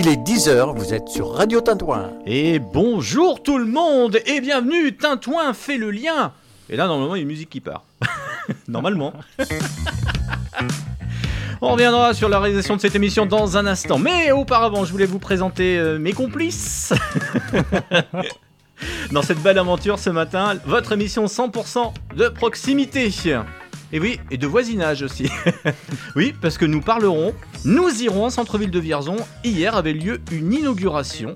Il est 10h, vous êtes sur Radio Tintouin. Et bonjour tout le monde et bienvenue, Tintouin fait le lien. Et là, normalement, il y a une musique qui part. normalement. On reviendra sur la réalisation de cette émission dans un instant. Mais auparavant, je voulais vous présenter euh, mes complices. dans cette belle aventure ce matin, votre émission 100% de proximité. Et oui, et de voisinage aussi. oui, parce que nous parlerons, nous irons en centre-ville de Vierzon. Hier avait lieu une inauguration,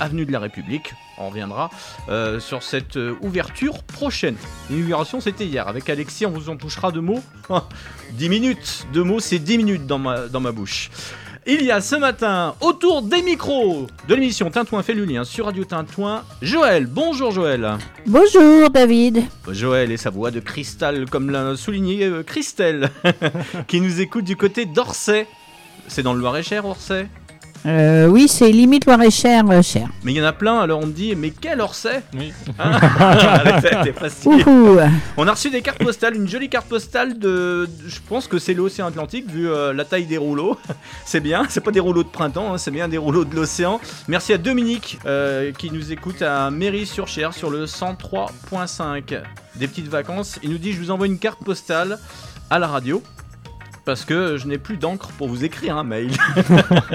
avenue de la République. On reviendra euh, sur cette euh, ouverture prochaine. L'inauguration, c'était hier. Avec Alexis, on vous en touchera deux mots. 10 minutes. Deux mots, c'est 10 minutes dans ma, dans ma bouche. Il y a ce matin, autour des micros de l'émission Tintouin fait le lien sur Radio Tintouin, Joël. Bonjour Joël. Bonjour David. Joël et sa voix de cristal, comme l'a souligné euh, Christelle, qui nous écoute du côté d'Orsay. C'est dans le Loir-et-Cher, Orsay? Euh, oui, c'est limite Loir-et-Cher, euh, cher. Mais il y en a plein, alors on me dit, mais quel Orsay Oui. Hein facile. Ouhou. On a reçu des cartes postales, une jolie carte postale de. Je pense que c'est l'océan Atlantique, vu euh, la taille des rouleaux. c'est bien, c'est pas des rouleaux de printemps, hein, c'est bien des rouleaux de l'océan. Merci à Dominique euh, qui nous écoute à Mairie-sur-Cher sur le 103.5. Des petites vacances. Il nous dit Je vous envoie une carte postale à la radio. Parce que je n'ai plus d'encre pour vous écrire un mail.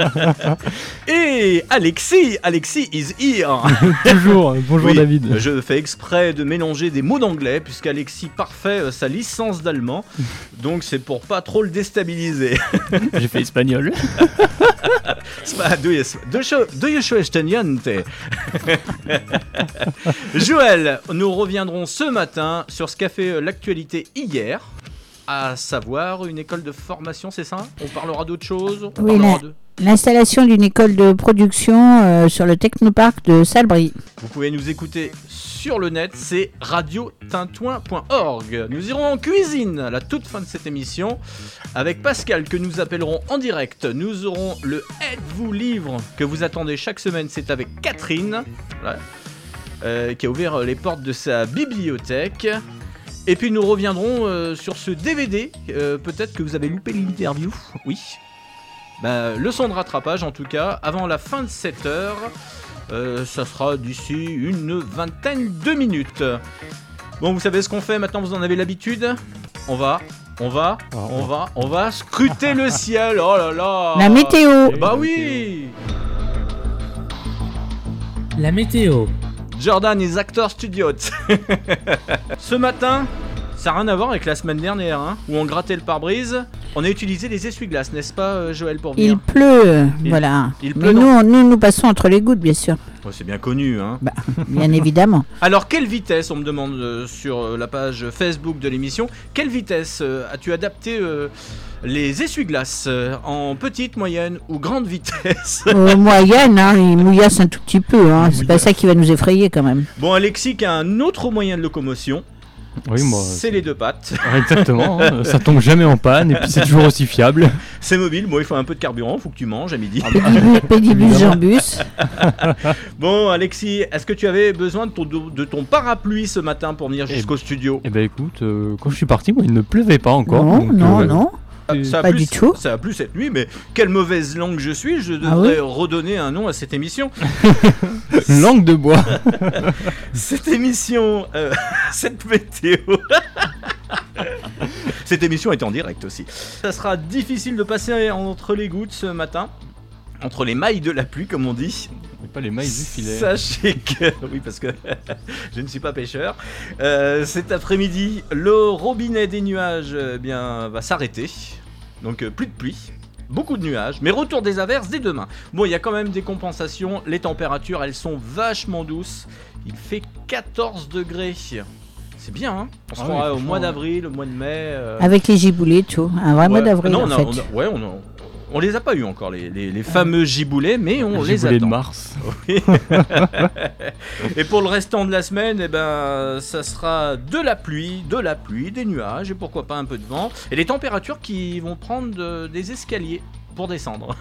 Et Alexis, Alexis is here. Toujours, bonjour Oui, David. Je fais exprès de mélanger des mots d'anglais puisqu'Alexis parfait euh, sa licence d'allemand. Donc c'est pour pas trop le déstabiliser. J'ai fait espagnol. Joël, nous reviendrons ce matin sur ce qu'a fait euh, l'actualité hier. À savoir une école de formation, c'est ça? On parlera d'autre chose On Oui, L'installation d'une école de production euh, sur le technoparc de Salbris. Vous pouvez nous écouter sur le net, c'est radiotintouin.org. Nous irons en cuisine à la toute fin de cette émission avec Pascal que nous appellerons en direct. Nous aurons le Êtes-vous livre que vous attendez chaque semaine, c'est avec Catherine voilà, euh, qui a ouvert les portes de sa bibliothèque. Et puis nous reviendrons euh, sur ce DVD. euh, Peut-être que vous avez loupé l'interview. Oui. Bah, le son de rattrapage en tout cas, avant la fin de cette heure. Euh, ça sera d'ici une vingtaine de minutes. Bon, vous savez ce qu'on fait maintenant, vous en avez l'habitude On va, on va, on va, on va scruter le ciel. Oh là là La météo. Bah oui La météo. Jordan is Actor Studios. Ce matin, ça n'a rien à voir avec la semaine dernière, hein, où on grattait le pare-brise. On a utilisé les essuie-glaces, n'est-ce pas, euh, Joël, pour venir Il pleut, Il- voilà. il pleut, Mais nous, nous, nous passons entre les gouttes, bien sûr. Ouais, C'est bien connu, hein. Bah, bien évidemment. Alors, quelle vitesse, on me demande euh, sur euh, la page Facebook de l'émission, quelle vitesse euh, as-tu adapté euh, les essuie-glaces euh, en petite, moyenne ou grande vitesse Euh, moyenne, hein, il mouillasse un tout petit peu. Hein. C'est pas ça qui va nous effrayer quand même. Bon, Alexis qui a un autre moyen de locomotion, Oui, moi. c'est les deux pattes. Ouais, Exactement, hein, ça tombe jamais en panne et puis c'est toujours aussi fiable. C'est mobile, bon, il faut un peu de carburant, faut que tu manges à midi. Pédibus, jambus. Bon, Alexis, est-ce que tu avais besoin de ton, de ton parapluie ce matin pour venir Eh jusqu'au studio? Et ben écoute, euh, quand je suis parti, moi il ne pleuvait pas encore. Non, donc, non, euh, non. Ça a pas plu, du tout. Ça a plu cette nuit, mais quelle mauvaise langue je suis, je Ah devrais redonner un nom à cette émission. Langue de bois. Cette émission, euh, cette météo. cette émission est en direct aussi. Ça sera difficile de passer entre les gouttes ce matin. Entre les mailles de la pluie, comme on dit. Mais pas les mailles du filet. Sachez que. Oui, parce que je ne suis pas pêcheur. Euh, cet après-midi, le robinet des nuages euh, eh bien, va s'arrêter. Donc, euh, plus de pluie. Beaucoup de nuages, mais retour des averses dès demain. Bon, il y a quand même des compensations. Les températures, elles sont vachement douces. Il fait 14 degrés. C'est bien, hein On se Ah oui, au mois d'avril, au mois de mai. euh, Avec les giboulets, tout. Un vrai mois d'avril, Non, en on a- fait. on a- ouais, on a- on les a pas eu encore, les, les- les fameux giboulets, mais on les de attend. Mars. et pour le restant de la semaine, eh ben, ça sera de la pluie, de la pluie, des nuages et pourquoi pas un peu de vent. Et les températures qui vont prendre de- des escaliers pour descendre.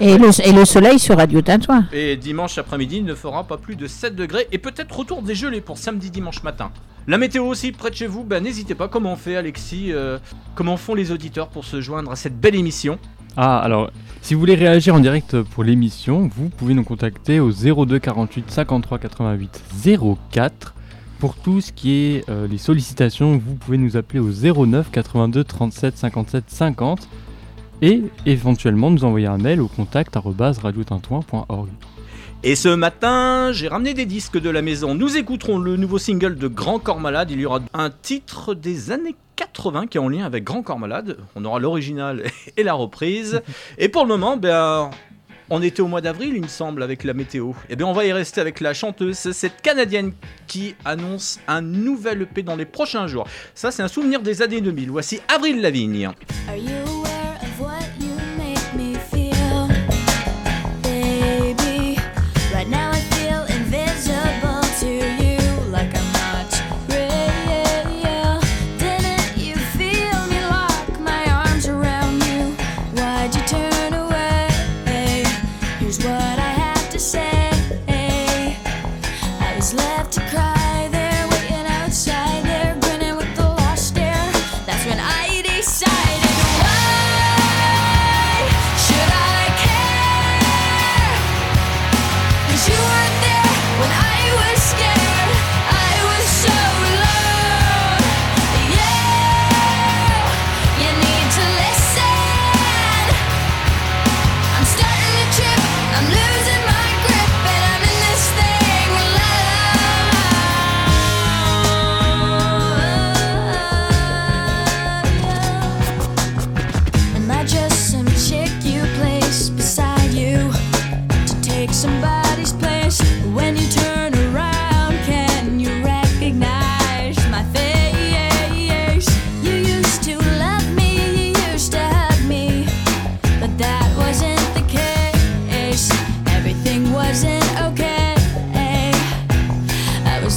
Et le, et le soleil sur Radio Tintouin. Et dimanche après-midi il ne fera pas plus de 7 degrés et peut-être retour des gelées pour samedi dimanche matin. La météo aussi près de chez vous, ben, n'hésitez pas. Comment on fait Alexis euh, Comment font les auditeurs pour se joindre à cette belle émission? Ah, alors, Si vous voulez réagir en direct pour l'émission, vous pouvez nous contacter au 02 48 53 88 04. Pour tout ce qui est euh, les sollicitations, vous pouvez nous appeler au 09 82 37 57 50 et éventuellement nous envoyer un mail au contact. Et ce matin, j'ai ramené des disques de la maison. Nous écouterons le nouveau single de Grand Corps Malade. Il y aura un titre des années 80 qui est en lien avec Grand Corps Malade. On aura l'original et la reprise. Et pour le moment, ben, on était au mois d'avril, il me semble, avec la météo. Et bien, on va y rester avec la chanteuse, cette canadienne qui annonce un nouvel EP dans les prochains jours. Ça, c'est un souvenir des années 2000. Voici Avril Lavigne.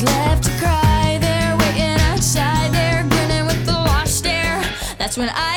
Left to cry there, waiting outside there, grinning with the lost stare. That's when I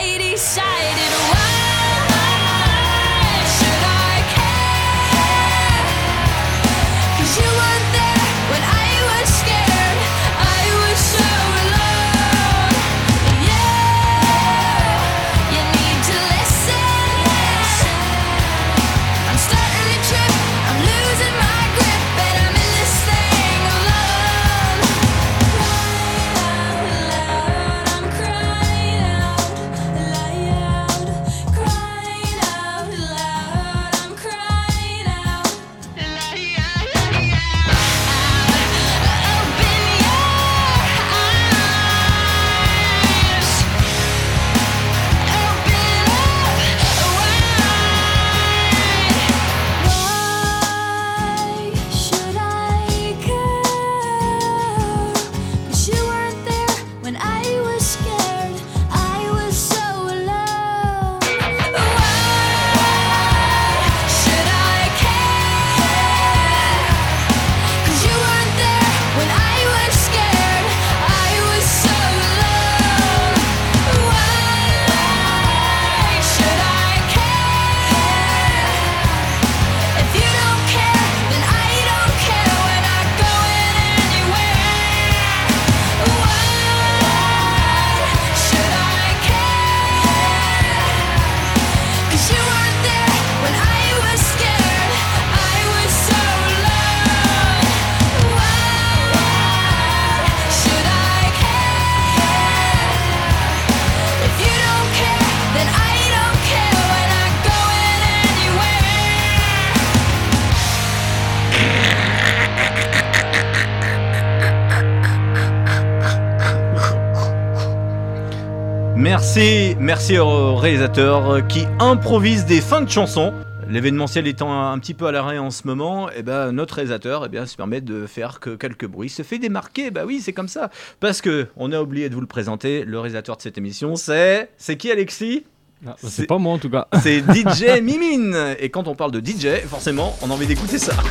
Merci, merci au réalisateur qui improvise des fins de chansons. L'événementiel étant un petit peu à l'arrêt en ce moment, et ben notre réalisateur eh bien, se permet de faire que quelques bruits, se fait démarquer, bah oui c'est comme ça. Parce que on a oublié de vous le présenter, le réalisateur de cette émission c'est... C'est qui Alexis? Ah, C'est- C'est pas moi en tout cas. C'est DJ Mimine Et quand on parle de DJ, forcément on a envie d'écouter ça.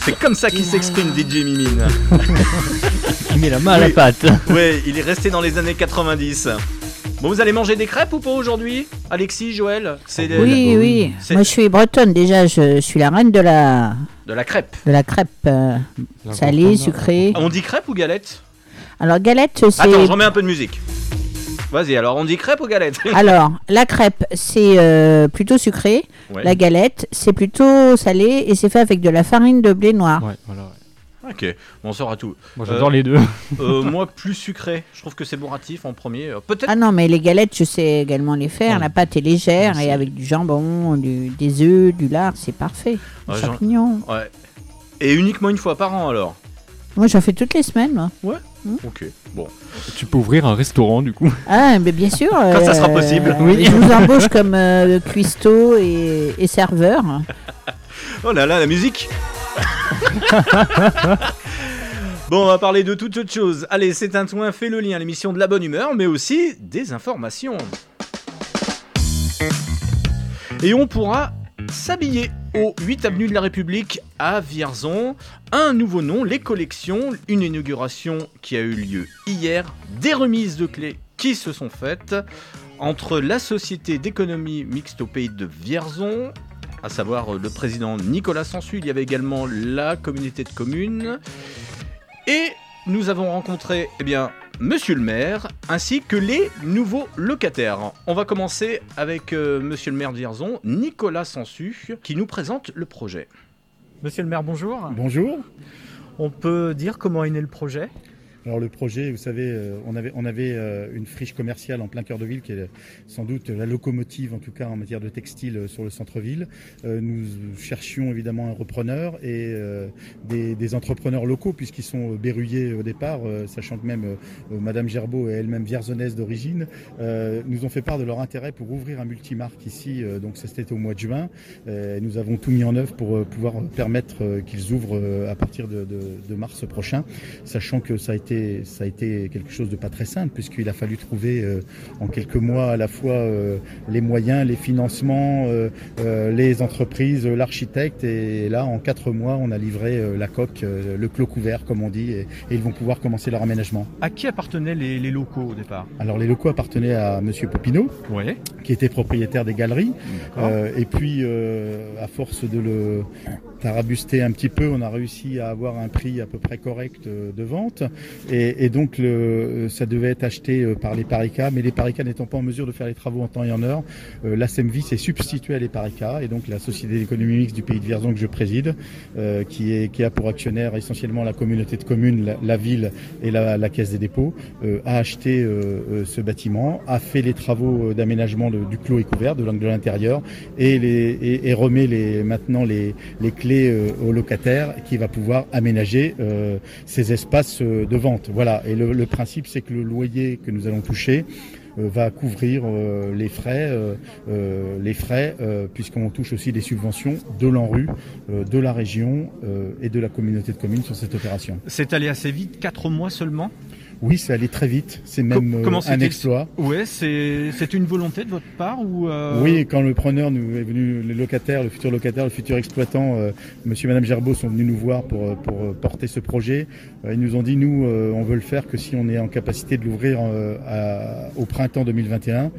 C'est comme ça qu'il s'exprime DJ Mimine. Il met la main à la Oui. pâte. Ouais, il est resté dans les années 90. Bon, vous allez manger des crêpes ou pas aujourd'hui Alexis, Joël? Oui, oui. c'est- Moi, je suis bretonne déjà. Je suis la reine de la, de la crêpe. de la crêpe euh, salée, sucrée. On dit crêpe ou galette? Alors, galette, c'est. Attends, je remets un peu de musique. Vas-y, alors on dit crêpe ou galette? Alors, la crêpe, c'est euh, plutôt sucré. Ouais. La galette, c'est plutôt salé et c'est fait avec de la farine de blé noir. Ouais, voilà. ouais. Ok, bon, on saura tout. Moi j'adore les deux. Euh, moi, plus sucré. Je trouve que c'est bourratif en premier. Euh, Peut-être. Ah non, mais les galettes, je sais également les faire. Ouais. La pâte est légère Merci. et avec du jambon, du- des œufs, du lard, c'est parfait. Ouais, champignons. Ouais. Et uniquement une fois par an alors? Moi, j'en fais toutes les semaines, moi. Ok, bon. tu peux ouvrir un restaurant du coup. Ah, mais bien sûr. Quand ça sera possible. Oui. Je vous embauche comme euh, cuistot et, et serveur. Oh là là, la musique Bon, on va parler de toute autre chose. Allez, c'est un toin, fait le lien, l'émission de la bonne humeur, mais aussi des informations. Et on pourra s'habiller au 8 avenue de la République à Vierzon. Un nouveau nom, les collections, une inauguration qui a eu lieu hier, des remises de clés qui se sont faites entre la Société d'économie mixte au pays de Vierzon, à savoir euh, le président Nicolas Sansu, il y avait également la communauté de communes, et nous avons rencontré eh bien, monsieur le maire ainsi que les nouveaux locataires. On va commencer avec euh, monsieur le maire de Vierzon, Nicolas Sansu, qui nous présente le projet. Monsieur le maire, bonjour. Bonjour. On peut dire comment est né le projet? Alors le projet, vous savez, euh, on avait, on avait euh, une friche commerciale en plein cœur de ville qui est sans doute la locomotive en tout cas en matière de textile euh, sur le centre-ville. Nous cherchions évidemment un repreneur et des, entrepreneurs locaux puisqu'ils sont berruyers au départ, sachant que même Madame Gerbeau est elle-même vierzonnaise d'origine, nous ont fait part de leur intérêt pour ouvrir un multimarque ici. donc ça c'était au mois de juin. Nous avons tout mis en œuvre pour pouvoir permettre qu'ils ouvrent à partir de mars prochain, sachant que ça a été ça a été quelque chose de pas très simple puisqu'il a fallu trouver euh, en quelques mois à la fois euh, les moyens, les financements, euh, les entreprises, l'architecte et là en quatre mois on a livré la coque, le clos couvert comme on dit et, et ils vont pouvoir commencer leur aménagement. À qui appartenaient les, les locaux au départ? Alors les locaux appartenaient à Monsieur Popino Oui. qui était propriétaire des galeries et puis, à force de le tarabuster un petit peu, on a réussi à avoir un prix à peu près correct de vente. Et, et donc, le, euh, ça devait être acheté euh, par les Parica, mais les Parica n'étant pas en mesure de faire les travaux en temps et en heure, euh, la SEMVI s'est substituée à les Parica. Et donc, la Société d'économie mixte du pays de Vierzon que je préside, euh, qui, est, qui a pour actionnaire essentiellement la communauté de communes, la, ville et la, la Caisse des dépôts, euh, a acheté euh, ce bâtiment, a fait les travaux d'aménagement du clos et couvert, de l'angle de l'intérieur, et, et, et remet les, maintenant les, les clés euh, au locataire qui va pouvoir aménager ces espaces de vente. Voilà. Et le, principe, c'est que le loyer que nous allons toucher euh, va couvrir euh, les frais, euh, puisqu'on touche aussi des subventions de l'ANRU, de la région et de la communauté de communes sur cette opération. C'est allé assez vite, 4 mois seulement? Oui, c'est allé très vite. C'est même euh, comment un exploit. Ouais, c'est une volonté de votre part ou euh, Oui, quand le preneur nous est venu, le locataire, le futur locataire, le futur exploitant, euh, Monsieur et Madame Gerbeau sont venus nous voir pour, euh, pour porter ce projet. Ils nous ont dit, nous, euh, on veut le faire que si on est en capacité de l'ouvrir euh, au printemps 2021.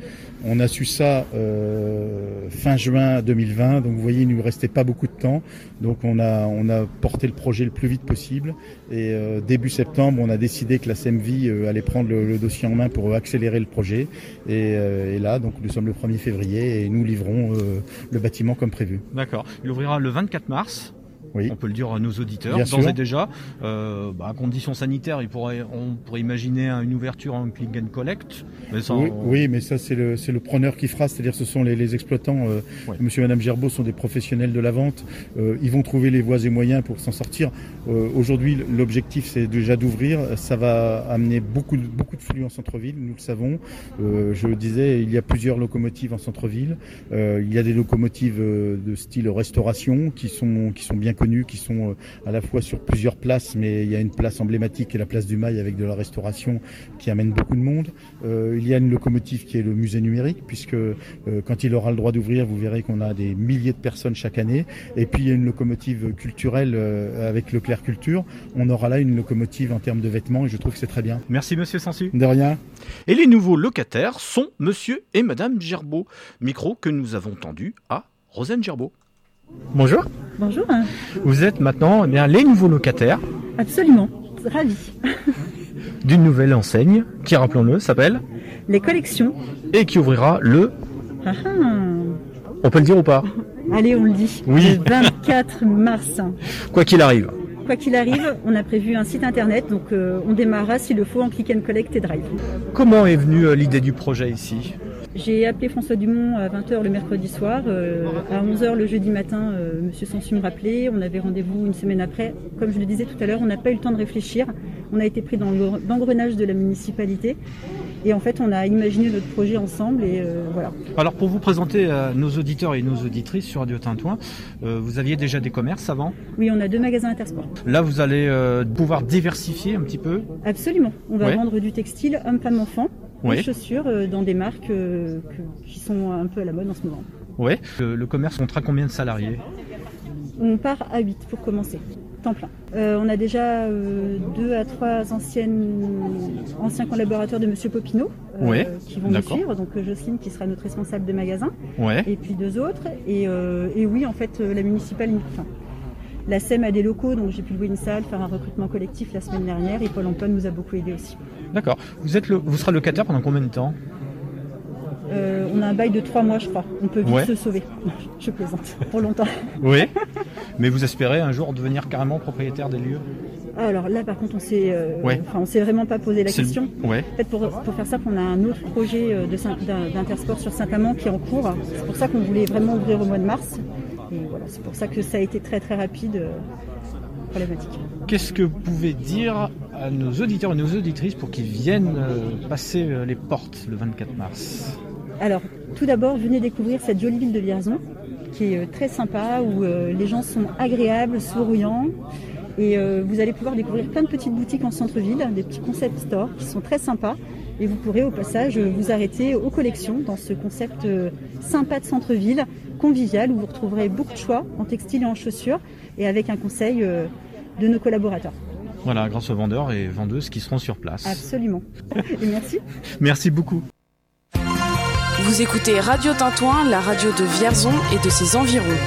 On a su ça euh, fin juin 2020, donc vous voyez, il nous restait pas beaucoup de temps. Donc on a, porté le projet le plus vite possible. Et euh, début septembre, on a décidé que la SEMVI euh, allait prendre le, dossier en main pour accélérer le projet. Et, là, donc nous sommes le 1er février et nous livrons le bâtiment comme prévu. D'accord. Il ouvrira le 24 mars. Oui. On peut le dire à nos auditeurs, d'ores et déjà. Euh, bah, à conditions sanitaires, il pourrait, on pourrait imaginer une ouverture en click and collect. Mais Oui, oui, mais ça c'est le c'est le preneur qui fera, c'est-à-dire ce sont les, les exploitants. euh. Monsieur et Madame Gerbeau sont des professionnels de la vente. Euh, ils vont trouver les voies et moyens pour s'en sortir. Euh, Aujourd'hui, l'objectif c'est déjà d'ouvrir. Ça va amener beaucoup de, beaucoup de flux en centre-ville, nous le savons. Euh, je le disais, il y a plusieurs locomotives en centre-ville. Euh, il y a des locomotives de style restauration qui sont qui sont bien connues, qui sont euh, à la fois sur plusieurs places, mais il y a une place emblématique qui est la place du Mail avec de la restauration qui amène beaucoup de monde. Euh, il y a une locomotive qui est le musée numérique, puisque euh, quand il aura le droit d'ouvrir, vous verrez qu'on a des milliers de personnes chaque année. Et puis il y a une locomotive culturelle euh, avec Leclerc Culture. On aura là une locomotive en termes de vêtements, et je trouve que c'est très bien. Merci Monsieur Sansu. De rien. Et les nouveaux locataires sont monsieur et madame Gerbeau. Micro que nous avons tendu à Rosane Gerbeau. Bonjour. Bonjour, Vous êtes maintenant eh bien, les nouveaux locataires. absolument, ravi. d'une nouvelle enseigne qui, rappelons-le, s'appelle Les collections. et qui ouvrira le. Ah ah. On peut le dire ou pas? Allez, on le dit. Oui. Le 24 mars. Quoi qu'il arrive. Quoi qu'il arrive, on a prévu un site internet, donc euh, on démarrera s'il le faut en click and collect et drive. Comment est venue euh, l'idée du projet ici? J'ai appelé François Dumont à 20h le mercredi soir. euh, à 11h le jeudi matin, euh, Monsieur Sansu me rappelait. On avait rendez-vous une semaine après. Comme je le disais tout à l'heure, on n'a pas eu le temps de réfléchir. On a été pris dans le- l'engrenage de la municipalité. Et en fait, on a imaginé notre projet ensemble et euh, voilà. Alors pour vous présenter à nos auditeurs et nos auditrices sur Radio Tintouin, euh, vous aviez déjà des commerces avant? Oui, on a deux magasins Intersport. Là vous allez pouvoir diversifier un petit peu? Absolument. On va Ouais. vendre du textile homme, femme, enfant, Ouais. des chaussures euh, dans des marques euh, que- qui sont un peu à la mode en ce moment. Le, le commerce comptera combien de salariés? On part à 8 pour commencer, temps plein. Euh, on a déjà euh, deux à trois anciennes, anciens collaborateurs de Monsieur Popino euh, Ouais, qui vont nous suivre. Donc Jocelyne qui sera notre responsable de magasin Ouais. et puis deux autres. Et, et oui, en fait, la municipale, enfin, la SEM a des locaux, donc j'ai pu louer une salle, faire un recrutement collectif la semaine dernière et Paul Antoine nous a beaucoup aidé aussi. D'accord. Vous êtes le, vous serez locataire pendant combien de temps Euh, on a un bail de trois mois, je crois. On peut vite Ouais. se sauver. Je plaisante. Pour longtemps. Oui. Mais vous espérez un jour devenir carrément propriétaire des lieux Alors là, par contre, on s'est, euh, Ouais. enfin, on s'est vraiment pas posé la question. Ouais. En fait, pour, pour faire ça, on a un autre projet euh, de d'Intersport sur Saint-Amand qui est en cours. C'est pour ça qu'on voulait vraiment ouvrir au mois de mars. Et voilà, c'est pour ça que ça a été très très rapide. euh, problématique. Qu'est-ce que vous pouvez dire à nos auditeurs et nos auditrices pour qu'ils viennent euh, passer euh, les portes le 24 mars? Alors, tout d'abord, venez découvrir cette jolie ville de Vierzon, qui est très sympa, où euh, les gens sont agréables, souriants. Et euh, vous allez pouvoir découvrir plein de petites boutiques en centre-ville, des petits concept stores qui sont très sympas. Et vous pourrez au passage vous arrêter aux collections dans ce concept euh, sympa de centre-ville, convivial, où vous retrouverez beaucoup de choix en textile et en chaussures, et avec un conseil euh, de nos collaborateurs. Voilà, grâce aux vendeurs et vendeuses qui seront sur place. Absolument. Et merci. Merci beaucoup. Vous écoutez Radio Tintouin, la radio de Vierzon et de ses environs.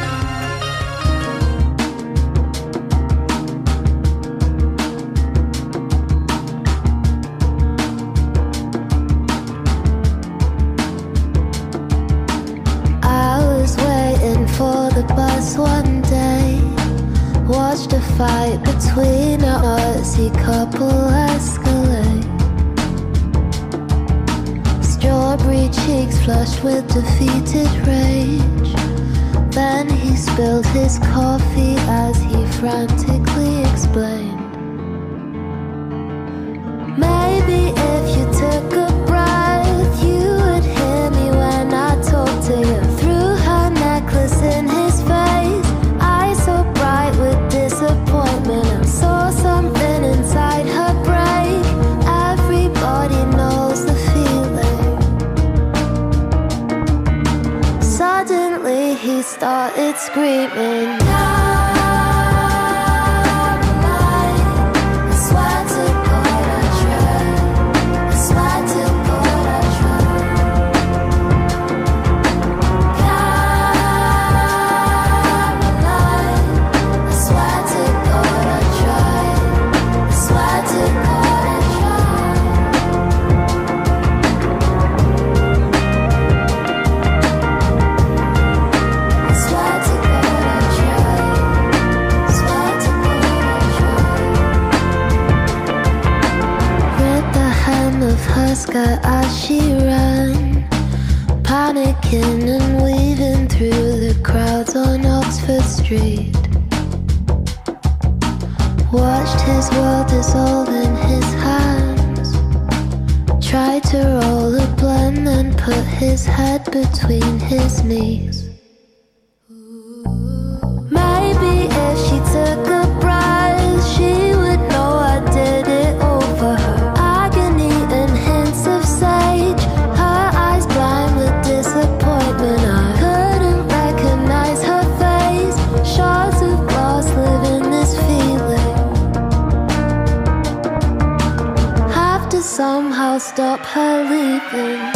Flushed with defeated rage. Then he spilled his coffee as he frantically explained. Screaming. Her as she ran, panicking and weaving through the crowds on Oxford Street. Watched his world dissolve in his hands. Tried to roll a blunt then put his head between his knees. nothing.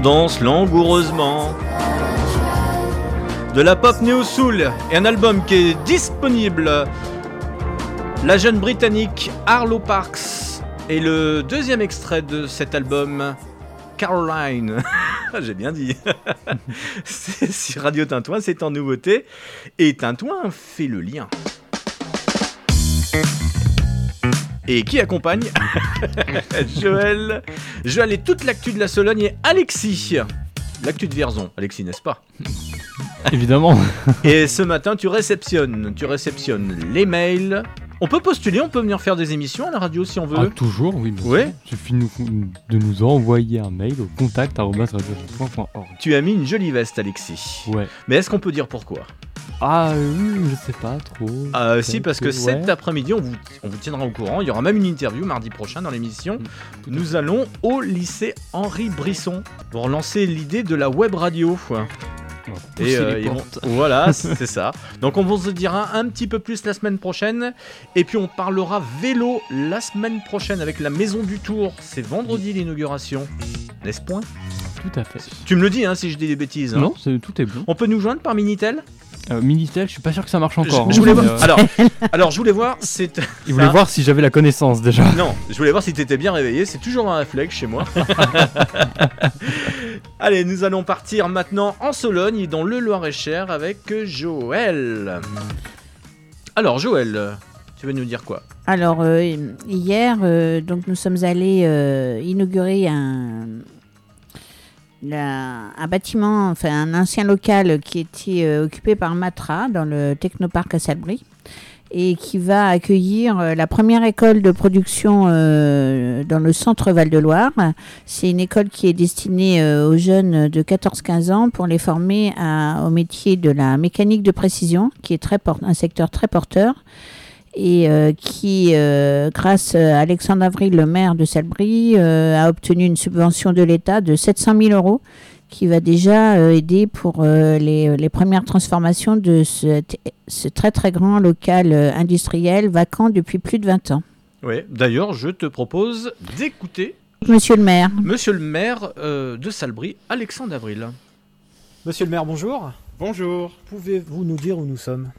Danse langoureusement. De la pop néo soul et un album qui est disponible. La jeune britannique Arlo Parks est le deuxième extrait de cet album. Caroline. J'ai bien dit. c'est Radio Tintouin, c'est en nouveauté. Et Tintouin fait le lien. Et qui accompagne Joël. Joël et toute l'actu de la Sologne et Alexis. L'actu de Vierzon, Alexis, n'est-ce pas? Évidemment. Et ce matin, tu réceptionnes, tu réceptionnes les mails. On peut postuler, on peut venir faire des émissions à la radio si on veut. Ah, toujours, oui. bien sûr. Ouais. Il suffit de nous, envoyer un mail au contact. Tu as mis une jolie veste, Alexis. Ouais. Mais est-ce qu'on peut dire pourquoi? Ah, oui, je sais pas trop. Euh, Si, parce que cet après-midi, on vous, on vous tiendra au courant. Il y aura même une interview mardi prochain dans l'émission. Mm. Nous allons au lycée Henri Brisson pour lancer l'idée de la web radio. Et euh, voilà, c'est ça. Donc on vous en dira un petit peu plus la semaine prochaine. Et puis on parlera vélo la semaine prochaine avec la Maison du Tour. C'est vendredi l'inauguration. N'est-ce point? Tout à fait. Tu me le dis hein, si je dis des bêtises. hein. Non, tout est bon. On peut nous joindre par Minitel Euh, Minitel, je suis pas sûr que ça marche encore. je, je hein, voulais mais, voir. euh, Alors, alors, je voulais voir. C'est. Il voulait voir si j'avais la connaissance déjà. Non, je voulais voir si t'étais bien réveillé. C'est toujours un réflexe chez moi. Allez, nous allons partir maintenant en Sologne, dans le Loir-et-Cher, avec Joël. Alors, Joël, tu veux nous dire quoi? Alors, euh, hier, euh, donc nous sommes allés euh, inaugurer un, un bâtiment, enfin un ancien local qui était euh, occupé par Matra dans le Technoparc à Salbris et qui va accueillir euh, la première école de production euh, dans le centre Val-de-Loire. C'est une école qui est destinée aux jeunes de 14-15 ans pour les former au métier de la mécanique de précision, qui est très un secteur très porteur et euh, qui, euh, grâce à Alexandre Avril, le maire de Salbris, euh, a obtenu une subvention de l'État de 700 000 euros qui va déjà euh, aider pour euh, les, les premières transformations de ce, ce très très grand local euh, industriel vacant depuis plus de 20 ans. Oui, d'ailleurs, je te propose d'écouter Monsieur le maire. Monsieur le maire euh, de Salbris, Alexandre Avril. Monsieur le maire, bonjour. Bonjour. Pouvez-vous nous dire où nous sommes?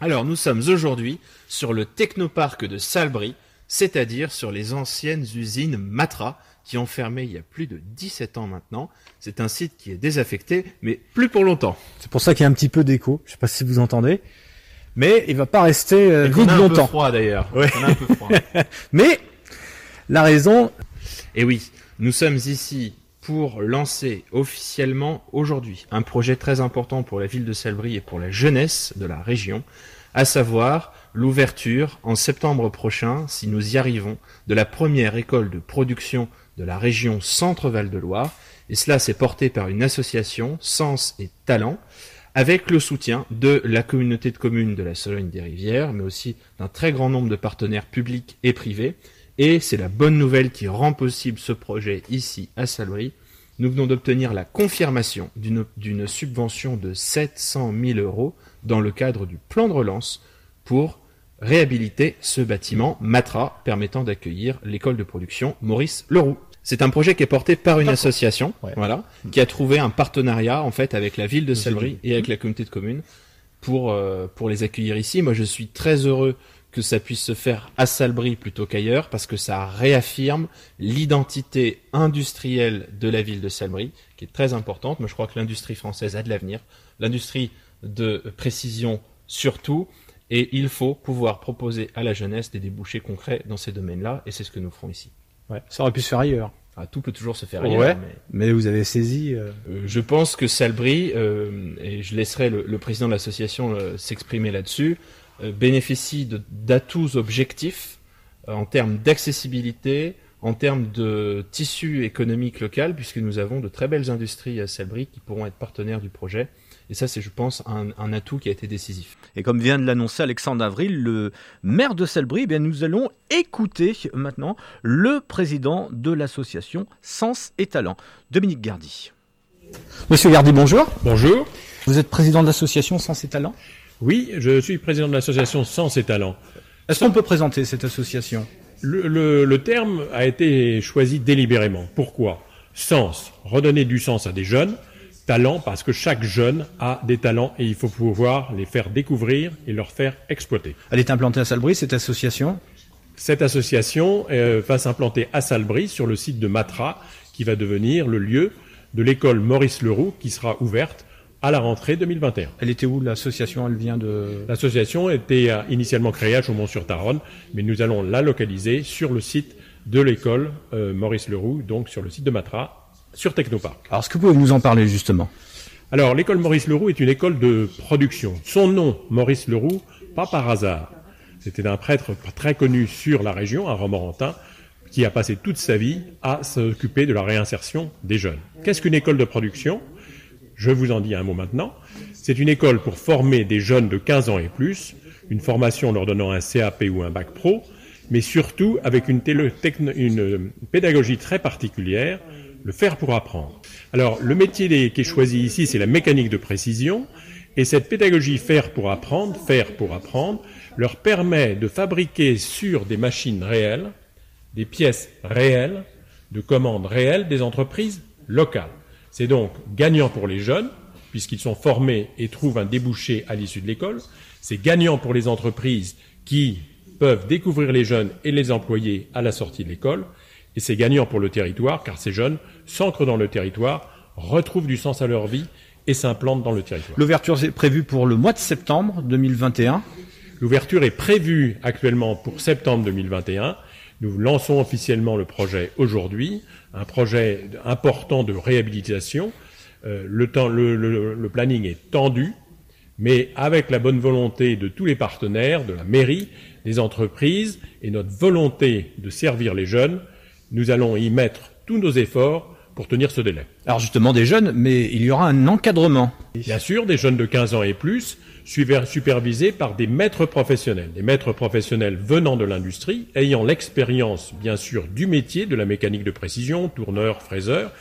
Alors, nous sommes aujourd'hui sur le technoparc de Salbris, c'est-à-dire sur les anciennes usines Matra, qui ont fermé il y a plus de 17 ans maintenant. C'est un site qui est désaffecté, mais plus pour longtemps. C'est pour ça qu'il y a un petit peu d'écho. Je sais pas si vous entendez. Mais il va pas rester euh, vide a un peu longtemps. froid d'ailleurs. Ouais. On a un peu froid. Mais la raison. Et oui, nous sommes ici pour lancer officiellement aujourd'hui un projet très important pour la ville de Salbris et pour la jeunesse de la région, à savoir l'ouverture en septembre prochain, si nous y arrivons, de la première école de production de la région Centre-Val de Loire. Et cela s'est porté par une association, Sens et Talent, avec le soutien de la communauté de communes de la Sologne des Rivières, mais aussi d'un très grand nombre de partenaires publics et privés. Et c'est la bonne nouvelle qui rend possible ce projet ici à Salbris. Nous venons d'obtenir la confirmation d'une subvention de 700 000 euros dans le cadre du plan de relance pour réhabiliter ce bâtiment Matra permettant d'accueillir l'école de production Maurice Leroux. C'est un projet qui est porté par une association, voilà, qui a trouvé un partenariat en fait avec la ville de Salbris et avec la communauté de communes pour euh, pour les accueillir ici. Moi, je suis très heureux que ça puisse se faire à Salbris plutôt qu'ailleurs parce que ça réaffirme l'identité industrielle de la ville de Salbris qui est très importante. Moi, je crois que l'industrie française a de l'avenir, l'industrie de précision surtout, et il faut pouvoir proposer à la jeunesse des débouchés concrets dans ces domaines-là, et c'est ce que nous ferons ici. Ouais, ça aurait pu se faire ailleurs. Ah, tout peut toujours se faire ailleurs. Ouais. mais- Mais vous avez saisi. euh, euh, je pense que Salbris, euh, et je laisserai le, le président de l'association s'exprimer là-dessus, bénéficie de- d'atouts objectifs euh, en termes d'accessibilité, en termes de tissu économique local, puisque nous avons de très belles industries à Salbris qui pourront être partenaires du projet. Et ça, c'est, je pense, un, un atout qui a été décisif. Et comme vient de l'annoncer Alexandre Avril, le maire de Salbris, eh bien nous allons écouter maintenant le président de l'association Sens et Talent, Dominique Gardy. Monsieur Gardy, bonjour. Bonjour. Vous êtes président de l'association Sens et Talent? Oui, je suis président de l'association Sens et Talent. Est-ce qu'on peut présenter cette association? Le, le- le terme a été choisi délibérément. Pourquoi? Sens, redonner du sens à des jeunes. Talent, parce que chaque jeune a des talents et il faut pouvoir les faire découvrir et leur faire exploiter. Elle est implantée à Salbris, cette association? Cette association euh, va s'implanter à Salbris sur le site de Matra, qui va devenir le lieu de l'école Maurice Leroux, qui sera ouverte à la rentrée 2021. Elle était où l'association? Elle vient de... L'association était euh, initialement créée à Chaumont-sur-Taronne, mais nous allons la localiser sur le site de l'école euh, Maurice Leroux, donc sur le site de Matra, sur Technopark. Alors, est-ce que vous pouvez nous en parler justement? Alors, l'école Maurice Leroux est une école de production. Son nom, Maurice Leroux, pas par hasard. C'était un prêtre très connu sur la région, un romorantin, qui a passé toute sa vie à s'occuper de la réinsertion des jeunes. Qu'est-ce qu'une école de production? Je vous en dis un mot maintenant. C'est une école pour former des jeunes de 15 ans et plus, une formation leur donnant un CAP ou un bac pro, mais surtout avec une, une pédagogie très particulière, le faire pour apprendre. Alors, le métier qui est choisi ici, c'est la mécanique de précision, et cette pédagogie faire pour apprendre, faire pour apprendre, leur permet de fabriquer sur des machines réelles, des pièces réelles, de commandes réelles des entreprises locales. C'est donc gagnant pour les jeunes, puisqu'ils sont formés et trouvent un débouché à l'issue de l'école. C'est gagnant pour les entreprises qui peuvent découvrir les jeunes et les employer à la sortie de l'école. Et c'est gagnant pour le territoire, car ces jeunes s'ancrent dans le territoire, retrouvent du sens à leur vie et s'implantent dans le territoire. L'ouverture est prévue pour le mois de septembre 2021. L'ouverture est prévue actuellement pour septembre 2021. Nous lançons officiellement le projet aujourd'hui, un projet important de réhabilitation. Euh, le, temps, le, le- le planning est tendu, mais avec la bonne volonté de tous les partenaires, de la mairie, des entreprises et notre volonté de servir les jeunes, nous allons y mettre tous nos efforts pour tenir ce délai. Alors justement des jeunes, mais il y aura un encadrement. Bien sûr, des jeunes de 15 ans et plus, supervisés par des maîtres professionnels. Des maîtres professionnels venant de l'industrie, ayant l'expérience, bien sûr, du métier, de la mécanique de précision, tourneur, fraiseur,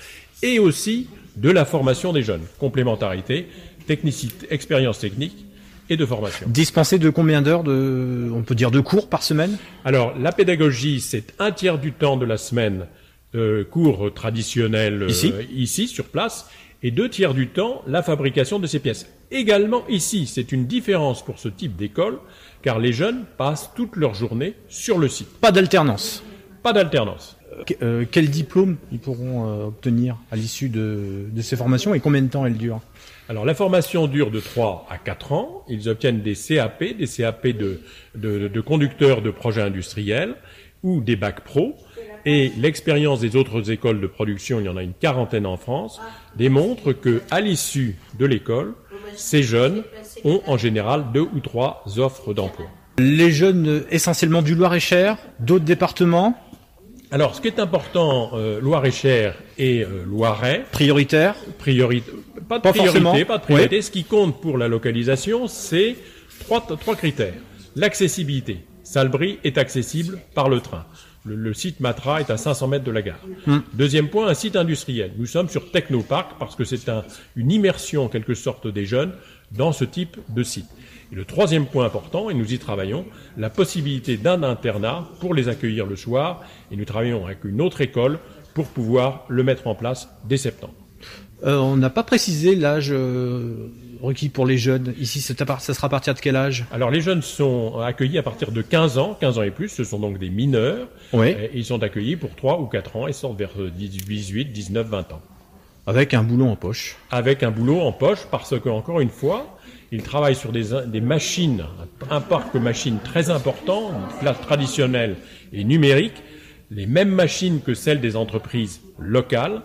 et aussi de la formation des jeunes. Complémentarité, technicité, expérience technique et de formation. Dispensé de combien d'heures de, on peut dire de cours par semaine? Alors, la pédagogie, c'est un tiers du temps de la semaine, euh, cours traditionnels euh, Ici ici, sur place, et deux tiers du temps, la fabrication de ces pièces. Également ici, c'est une différence pour ce type d'école, car les jeunes passent toute leur journée sur le site. Pas d'alternance. Pas d'alternance. Euh, quel diplôme ils pourront euh, obtenir à l'issue de, de ces formations et combien de temps elles durent? Alors la formation dure de 3 à 4 ans. Ils obtiennent des CAP, des CAP de, de, de conducteurs de projets industriels ou des bacs pro. Et l'expérience des autres écoles de production, il y en a une quarantaine en France, démontre que à l'issue de l'école, ces jeunes ont en général deux ou trois offres d'emploi. Les jeunes essentiellement du Loir-et-Cher, d'autres départements Alors, ce qui est important, euh, Loire-et-Cher et euh, Loiret, prioritaire pas de Pas priorité, forcément. pas de priorité. Ce qui compte pour la localisation, c'est trois, trois critères. L'accessibilité. Salbris est accessible par le train. Le, le site Matra est à 500 mètres de la gare. Hmm. Deuxième point, un site industriel. Nous sommes sur Technopark parce que c'est un- une immersion en quelque sorte des jeunes dans ce type de site. Et le troisième point important, et nous y travaillons, la possibilité d'un internat pour les accueillir le soir. Et nous travaillons avec une autre école pour pouvoir le mettre en place dès septembre. Euh, On n'a pas précisé l'âge euh, requis pour les jeunes. Ici, ça sera à partir de quel âge? Alors les jeunes sont accueillis à partir de 15 ans, 15 ans et plus, ce sont donc des mineurs. Oui. Et ils sont accueillis pour 3 ou 4 ans et sortent vers euh, 18, 19, 20 ans. Avec un boulot en poche. Avec un boulot en poche parce que, encore une fois, ils travaillent sur des, des machines, un parc machines très important, classe traditionnelle et numérique, les mêmes machines que celles des entreprises locales,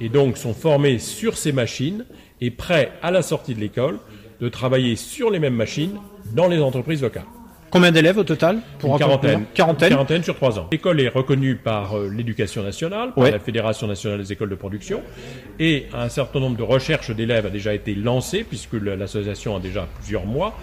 et donc sont formés sur ces machines et prêts à la sortie de l'école de travailler sur les mêmes machines dans les entreprises locales. Combien d'élèves au total Une un quarantaine. Quarantaine. Une quarantaine sur trois ans. L'école est reconnue par euh, l'éducation nationale, par Ouais. la Fédération nationale des écoles de production, et un certain nombre de recherches d'élèves a déjà été lancé, puisque l'association a déjà plusieurs mois.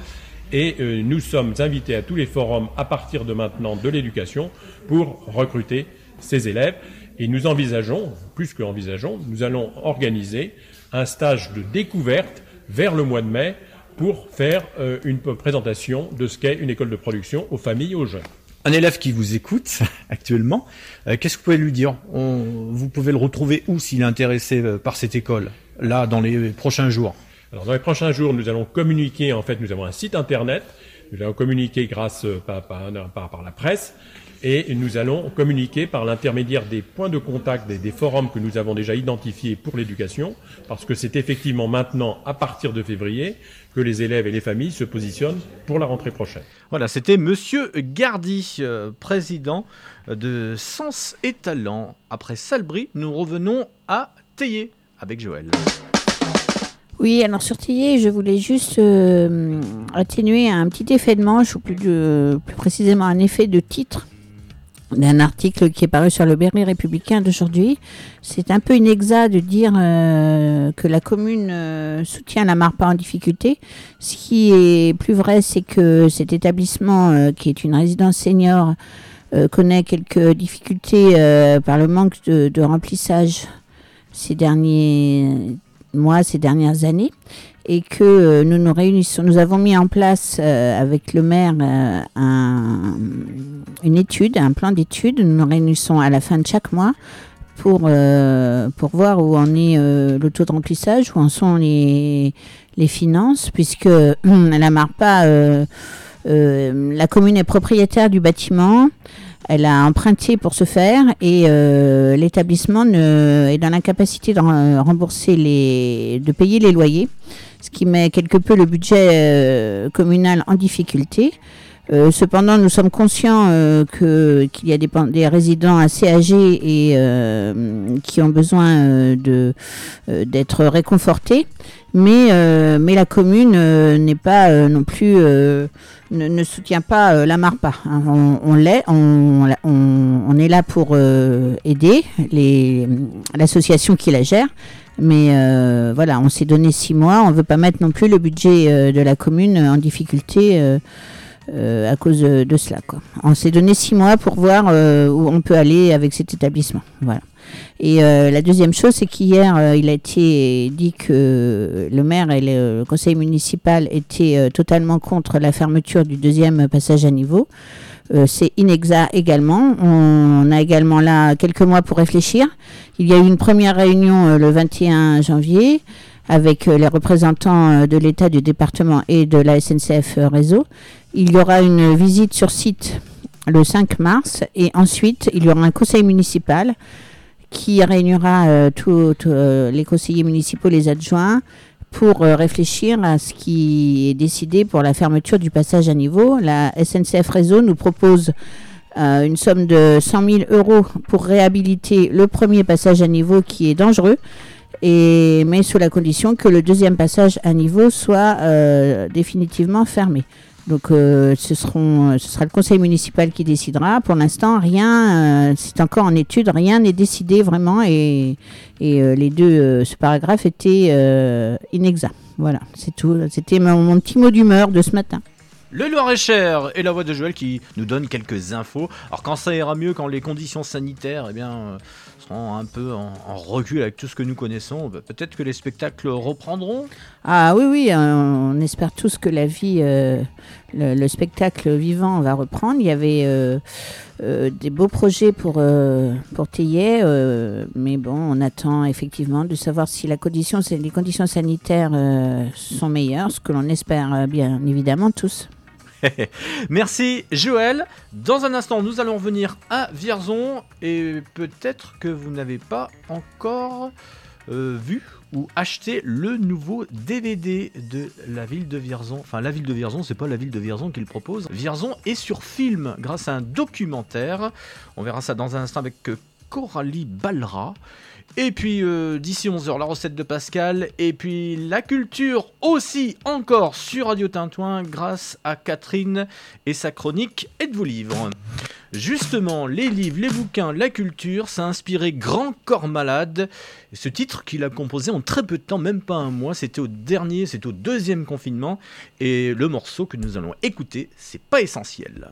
Et euh, nous sommes invités à tous les forums à partir de maintenant de l'éducation pour recruter ces élèves. Et nous envisageons, plus que envisageons, nous allons organiser un stage de découverte vers le mois de mai pour faire euh, une présentation de ce qu'est une école de production aux familles et aux jeunes. Un élève qui vous écoute actuellement, euh, qu'est-ce que vous pouvez lui dire? On- Vous pouvez le retrouver où s'il est intéressé euh, par cette école, là, dans les prochains jours? Alors dans les prochains jours, nous allons communiquer, en fait, nous avons un site internet, nous allons communiquer grâce euh, par, par, par- par la presse, et nous allons communiquer par l'intermédiaire des points de contact, des, des forums que nous avons déjà identifiés pour l'éducation, parce que c'est effectivement maintenant, à partir de février, que les élèves et les familles se positionnent pour la rentrée prochaine. Voilà, c'était Monsieur Gardy, euh, président de Sens et Talent. Après Salbris, nous revenons à Théier avec Joël. Oui, alors sur Tillet, je voulais juste euh, atténuer un petit effet de manche, ou plus, de- plus précisément un effet de titre d'un article qui est paru sur le Berry républicain d'aujourd'hui. C'est un peu inexa de dire euh, que la commune euh, soutient la MARPA en difficulté. Ce qui est plus vrai, c'est que cet établissement, euh, qui est une résidence senior, connaît quelques difficultés par le manque de remplissage ces derniers mois, ces dernières années, et que euh, nous nous réunissons, nous avons mis en place euh, avec le maire euh, un- une étude, un plan d'étude. Nous nous réunissons à la fin de chaque mois pour, pour voir où en est le taux de remplissage, où en sont les, les finances, puisque la MARPA, la commune est propriétaire du bâtiment. Elle a emprunté pour ce faire et euh, l'établissement est dans l'incapacité de rem- rembourser les, de payer les loyers, ce qui met quelque peu le budget euh, communal en difficulté. Euh, cependant, nous sommes conscients euh, que qu'il y a des, des résidents assez âgés et euh, qui ont besoin euh, de euh, d'être réconfortés, mais euh, mais la commune euh, n'est pas euh, non plus euh, ne, ne soutient pas euh, la MARPA. hein. On, l'est, on, on, on est là pour euh, aider l'association qui la gère. Mais euh, voilà, on s'est donné six mois. On veut pas mettre non plus le budget de la commune en difficulté. à cause de, cela. On s'est donné six mois pour voir où on peut aller avec cet établissement. Voilà. Et euh, la deuxième chose, c'est qu'hier, euh, il a été dit que le maire et le, conseil municipal étaient euh, totalement contre la fermeture du deuxième passage à niveau. C'est inexact également. On a également là quelques mois pour réfléchir. Il y a eu une première réunion le 21 janvier avec les représentants de l'État, du département et de la SNCF Réseau. Il y aura une visite sur site le 5 mars et ensuite il y aura un conseil municipal qui réunira euh, tous euh, les conseillers municipaux, les adjoints, pour euh, réfléchir à ce qui est décidé pour la fermeture du passage à niveau. La SNCF Réseau nous propose une somme de 100 000 euros pour réhabiliter le premier passage à niveau qui est dangereux, mais sous la condition que le deuxième passage à niveau soit définitivement fermé. Donc euh, ce, seront, ce sera le conseil municipal qui décidera. Pour l'instant, rien, euh, c'est encore en étude, rien n'est décidé vraiment et, et euh, les deux, euh, ce paragraphe était euh, inexact. Voilà, c'est tout. C'était mon, petit mot d'humeur de ce matin. Le Loir-et-Cher et la voix de Joël qui nous donne quelques infos. Alors quand ça ira mieux, quand les conditions sanitaires eh bien, euh, un peu en, recul avec tout ce que nous connaissons, bah, peut-être que les spectacles reprendront. Ah oui, oui, on espère tous que la vie, euh, le, le spectacle vivant va reprendre. Il y avait euh, euh, des beaux projets pour, pour mais bon, on attend effectivement de savoir si la condition, les conditions sanitaires sont meilleures, ce que l'on espère bien évidemment tous. Merci Joël. Dans un instant, nous allons revenir à Vierzon et peut-être que vous n'avez pas encore euh, vu ou acheté le nouveau DVD de la ville de Vierzon. Enfin, la ville de Vierzon, c'est pas la ville de Vierzon qui le propose. Vierzon est sur film grâce à un documentaire. On verra ça dans un instant avec euh, Coralie Balra. Et puis euh, d'ici 11h, la recette de Pascal. Et puis la culture aussi encore sur Radio Tintouin grâce à Catherine et sa chronique Êtes-vous livre Justement, les livres, les bouquins, la culture, ça a inspiré Grand Corps Malade. Ce titre qu'il a composé en très peu de temps, même pas un mois, c'était au dernier, c'était au deuxième confinement. Et le morceau que nous allons écouter, c'est pas essentiel.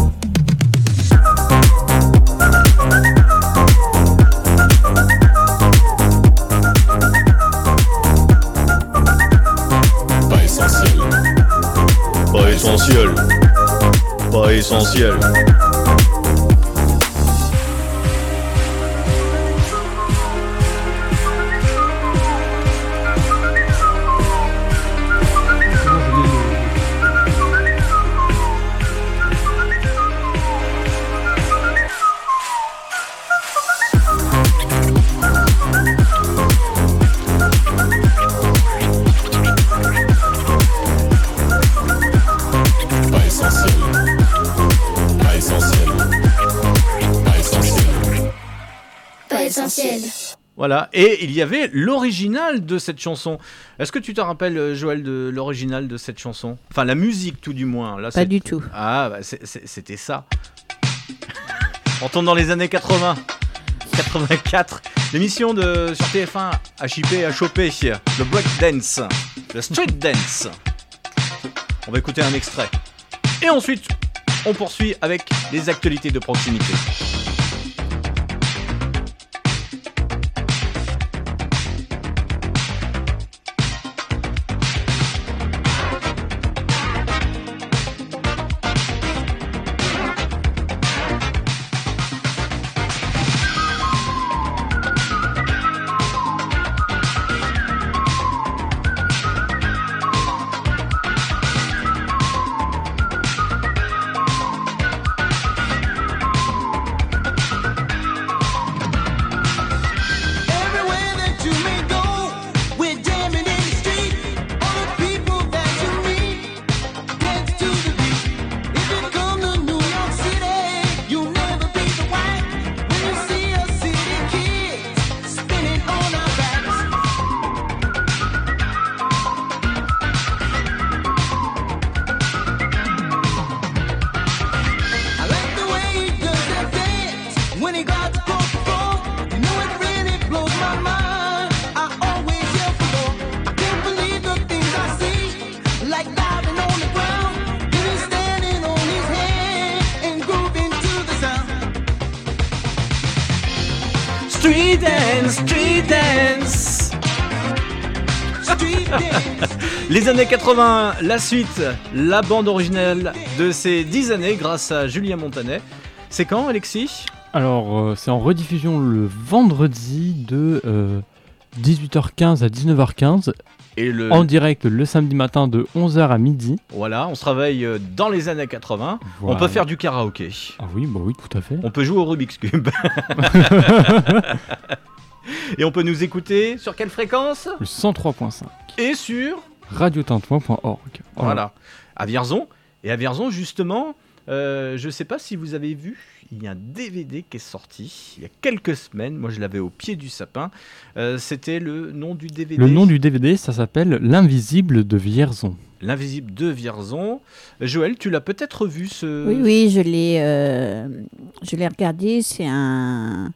Pas Voilà, et il y avait l'original de cette chanson. Est-ce que tu te rappelles, euh, Joël, de l'original de cette chanson? Enfin, la musique, tout du moins. Là, Pas du tout. Ah, bah, c'était ça. On tombe dans les années 80. 84. L'émission de sur TF1 a chippé, a chopé le breakdance, le street dance. On va écouter un extrait. Et ensuite, on poursuit avec les actualités de proximité. Les années 80, la suite, la bande originale de ces 10 années grâce à Julien Montanet. C'est quand, Alexis? Alors, euh, c'est en rediffusion le vendredi de euh, 18h15 à 19h15. Et le- En direct le samedi matin de 11h à midi. Voilà, on se réveille euh, dans les années 80. On peut faire du karaoké. Ah oui, bah oui, tout à fait. On peut jouer au Rubik's Cube. Et on peut nous écouter sur quelle fréquence? Le 103.5. Et sur Radiotintouin.org. Voilà. À Vierzon. Et à Vierzon, justement, euh, je ne sais pas si vous avez vu, il y a un DVD qui est sorti il y a quelques semaines. Moi, je l'avais au pied du sapin. Euh, C'était le nom du DVD. Le nom du DVD, ça s'appelle L'invisible de Vierzon. L'invisible de Vierzon. Joël, tu l'as peut-être vu ce. Oui, oui, je l'ai, euh, je l'ai regardé. C'est un,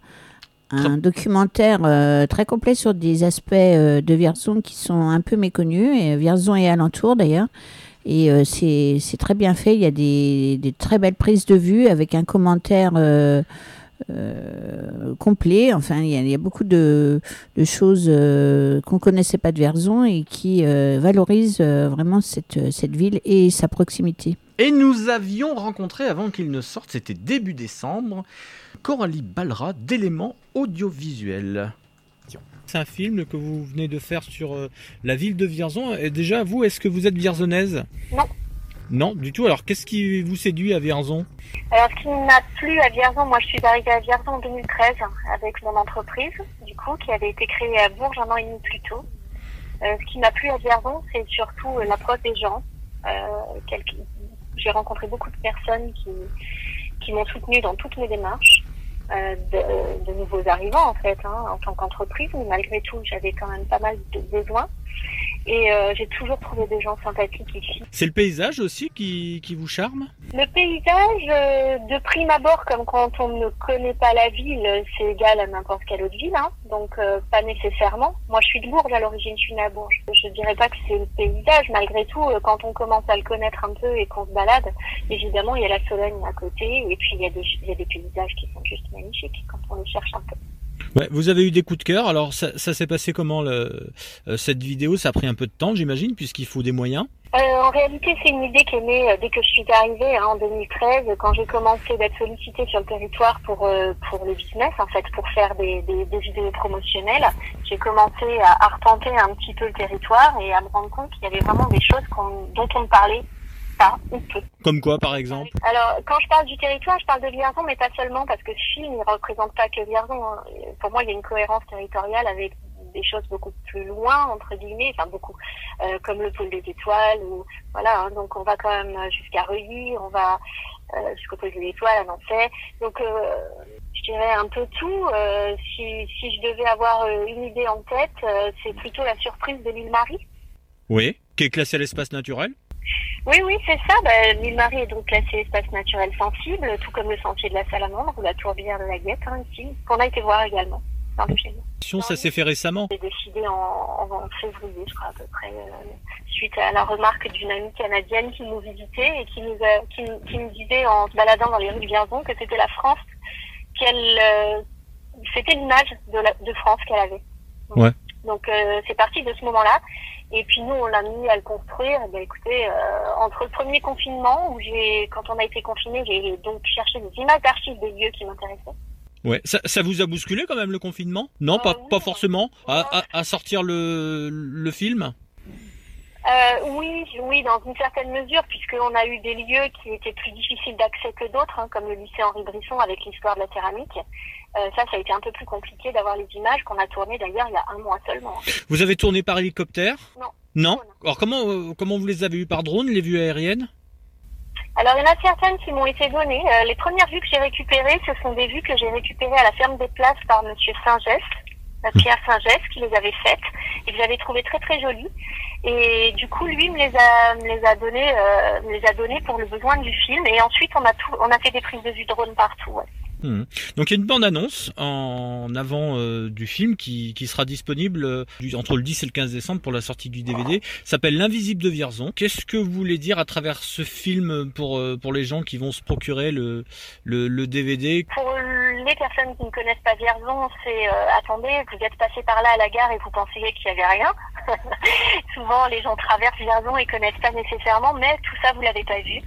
un documentaire euh, très complet sur des aspects euh, de Vierzon qui sont un peu méconnus, et Vierzon et alentour d'ailleurs. Et euh, c'est c'est très bien fait. Il y a des, des très belles prises de vue avec un commentaire euh, euh, complet. Enfin, il y a, il y a beaucoup de, de choses euh, qu'on connaissait pas de Vierzon et qui euh, valorisent euh, vraiment cette, cette ville et sa proximité. Et nous avions rencontré, avant qu'il ne sorte, c'était début décembre, Coralie Balra d'éléments audiovisuels. C'est un film que vous venez de faire sur euh, la ville de Vierzon. Et déjà, vous, est-ce que vous êtes vierzonnaise Non. Non, du tout. Alors, qu'est-ce qui vous séduit à Vierzon? Alors, ce qui m'a plu à Vierzon, moi je suis arrivée à Vierzon en 2013 avec mon entreprise, du coup, qui avait été créée à Bourges un an et demi plus tôt. Euh, ce qui m'a plu à Vierzon, c'est surtout euh, l'approche des gens. Euh, quelques- J'ai rencontré beaucoup de personnes qui, qui m'ont soutenue dans toutes mes démarches. Euh, de, de nouveaux arrivants en fait, hein, en tant qu'entreprise, mais malgré tout, j'avais quand même pas mal de besoins. Et euh, j'ai toujours trouvé des gens sympathiques ici. C'est le paysage aussi qui, qui vous charme? Le paysage, euh, de prime abord, comme quand on ne connaît pas la ville, c'est égal à n'importe quelle autre ville, hein, donc euh, pas nécessairement. Moi, je suis de Bourges à l'origine, je suis née à Bourges. Je dirais pas que c'est le paysage, malgré tout, euh, quand on commence à le connaître un peu et qu'on se balade, évidemment, il y a la Sologne à côté, et puis il y a des, il y a des paysages qui sont juste magnifiques quand on les cherche un peu. Ouais, vous avez eu des coups de cœur. Alors, ça, ça s'est passé comment le, euh, cette vidéo? Ça a pris un peu de temps, j'imagine, puisqu'il faut des moyens. Euh, en réalité, c'est une idée qui est née euh, dès que je suis arrivée hein, en 2013, quand j'ai commencé d'être sollicitée sur le territoire pour euh, pour le business, en fait, pour faire des, des, des vidéos promotionnelles. J'ai commencé à, repenter un petit peu le territoire et à me rendre compte qu'il y avait vraiment des choses qu'on- dont on ne parlait pas ou peu. Comme quoi, par exemple Alors, quand je parle du territoire, je parle de Vierzon, mais pas seulement, parce que ce film ne représente pas que Vierzon. hein. Pour moi, il y a une cohérence territoriale avec des choses beaucoup plus loin, entre guillemets, enfin beaucoup, euh, comme le pôle des étoiles, ou voilà. hein. donc, on va quand même jusqu'à Reuilly, on va euh, jusqu'au pôle des étoiles, à Nancy. Donc, euh, je dirais un peu tout. Si, si je devais avoir une idée en tête, c'est plutôt la surprise de l'île Marie. Oui. Qui est classé à l'espace naturel Oui, oui, c'est ça. Bah, L'île Marie est donc classée espace naturel sensible, tout comme le sentier de la Salamandre ou la tourbière de la Guette, hein, ici, qu'on a été voir également dans le film. Ça s'est fait récemment. J'ai décidé en, février, je crois à peu près, euh, suite à la remarque d'une amie canadienne qui nous visitait et qui nous, a, qui, nous- qui nous disait en se baladant dans les rues de Vierzon que c'était la France qu'elle, euh, c'était l'image de, France qu'elle avait. Ouais. Donc euh, c'est parti de ce moment-là. Et puis nous, on l'a mis à le construire. Bien, écoutez, euh, entre le premier confinement, où j'ai, quand on a été confiné, j'ai donc cherché des images d'archives des lieux qui m'intéressaient. Ouais. Ça, ça vous a bousculé quand même le confinement? Non, pas, pas forcément. À, à, à sortir le, le film? Euh, oui, oui, dans une certaine mesure, puisqu'on a eu des lieux qui étaient plus difficiles d'accès que d'autres, hein, comme le lycée Henri Brisson avec l'histoire de la céramique. Euh, ça, ça a été un peu plus compliqué d'avoir les images qu'on a tournées d'ailleurs il y a un mois seulement. Vous avez tourné par hélicoptère? Non. Non? Alors comment, euh, comment vous les avez eues? Par drone, les vues aériennes? Alors, il y en a certaines qui m'ont été données. Euh, les premières vues que j'ai récupérées, ce sont des vues que j'ai récupérées à la ferme des places par Monsieur Saint-Gest, Pierre Saint-Gest, qui les avait faites et que j'avais trouvées très très jolies. Et du coup, lui me les a, me les a données, euh, les a données pour le besoin du film. Et ensuite, on a tout, on a fait des prises de vue drone partout. Ouais. Mhm. Donc il y a une bande-annonce en avant euh, du film qui, sera disponible euh, entre le 10 et le 15 décembre pour la sortie du DVD. s'appelle L'invisible de Vierzon. Qu'est-ce que vous voulez dire à travers ce film pour, euh, pour les gens qui vont se procurer le, le, DVD Pour les personnes qui ne connaissent pas Vierzon, c'est attendez, vous êtes passé par là à la gare et vous pensiez qu'il n'y avait rien. Souvent, les gens traversent Vierzon et connaissent pas nécessairement, mais tout ça, vous l'avez pas vu.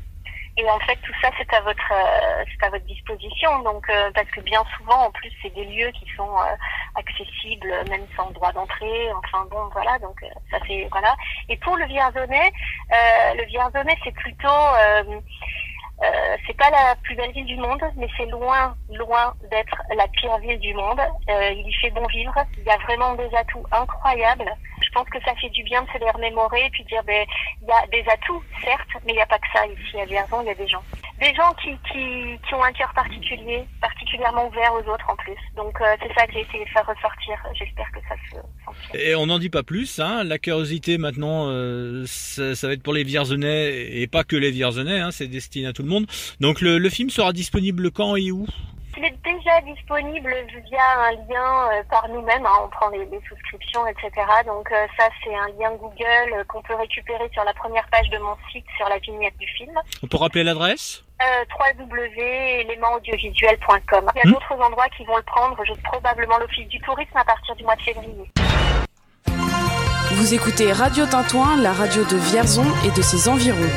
Et en fait, tout ça, c'est à votre, euh, c'est à votre disposition. Donc, euh, parce que bien souvent, en plus, c'est des lieux qui sont euh, accessibles, même sans droit d'entrée. Enfin bon, voilà. Donc, euh, ça c'est voilà. Et pour le Vierzonais, euh, le Vierzonais, c'est plutôt euh, c'est pas la plus belle ville du monde, mais c'est loin, loin d'être la pire ville du monde. Euh, il y fait bon vivre. Il y a vraiment des atouts incroyables. Je pense que ça fait du bien de se les remémorer et puis dire, ben, il y a des atouts, certes, mais il n'y a pas que ça ici à Vierzon. Il y a des gens, des gens qui, qui, qui ont un cœur particulier, particulièrement ouvert aux autres en plus. Donc euh, c'est ça que j'ai essayé de faire ressortir. J'espère que ça se. Et on n'en dit pas plus, hein. La curiosité maintenant, euh, ça, ça va être pour les Vierzonais et pas que les Vierzonais, hein. C'est destiné à tout le monde. Donc le, le film sera disponible quand et où? Il est déjà disponible via un lien euh, par nous-mêmes. hein. On prend les, les souscriptions, etc. Donc euh, ça, c'est un lien Google euh, qu'on peut récupérer sur la première page de mon site, sur la vignette du film. On peut rappeler l'adresse? Euh, www.élémentsaudiovisuel.com. Il y a Hmm. d'autres endroits qui vont le prendre. Je, probablement l'Office du tourisme à partir du mois de février. Vous écoutez Radio Tintouin, la radio de Vierzon et de ses environs.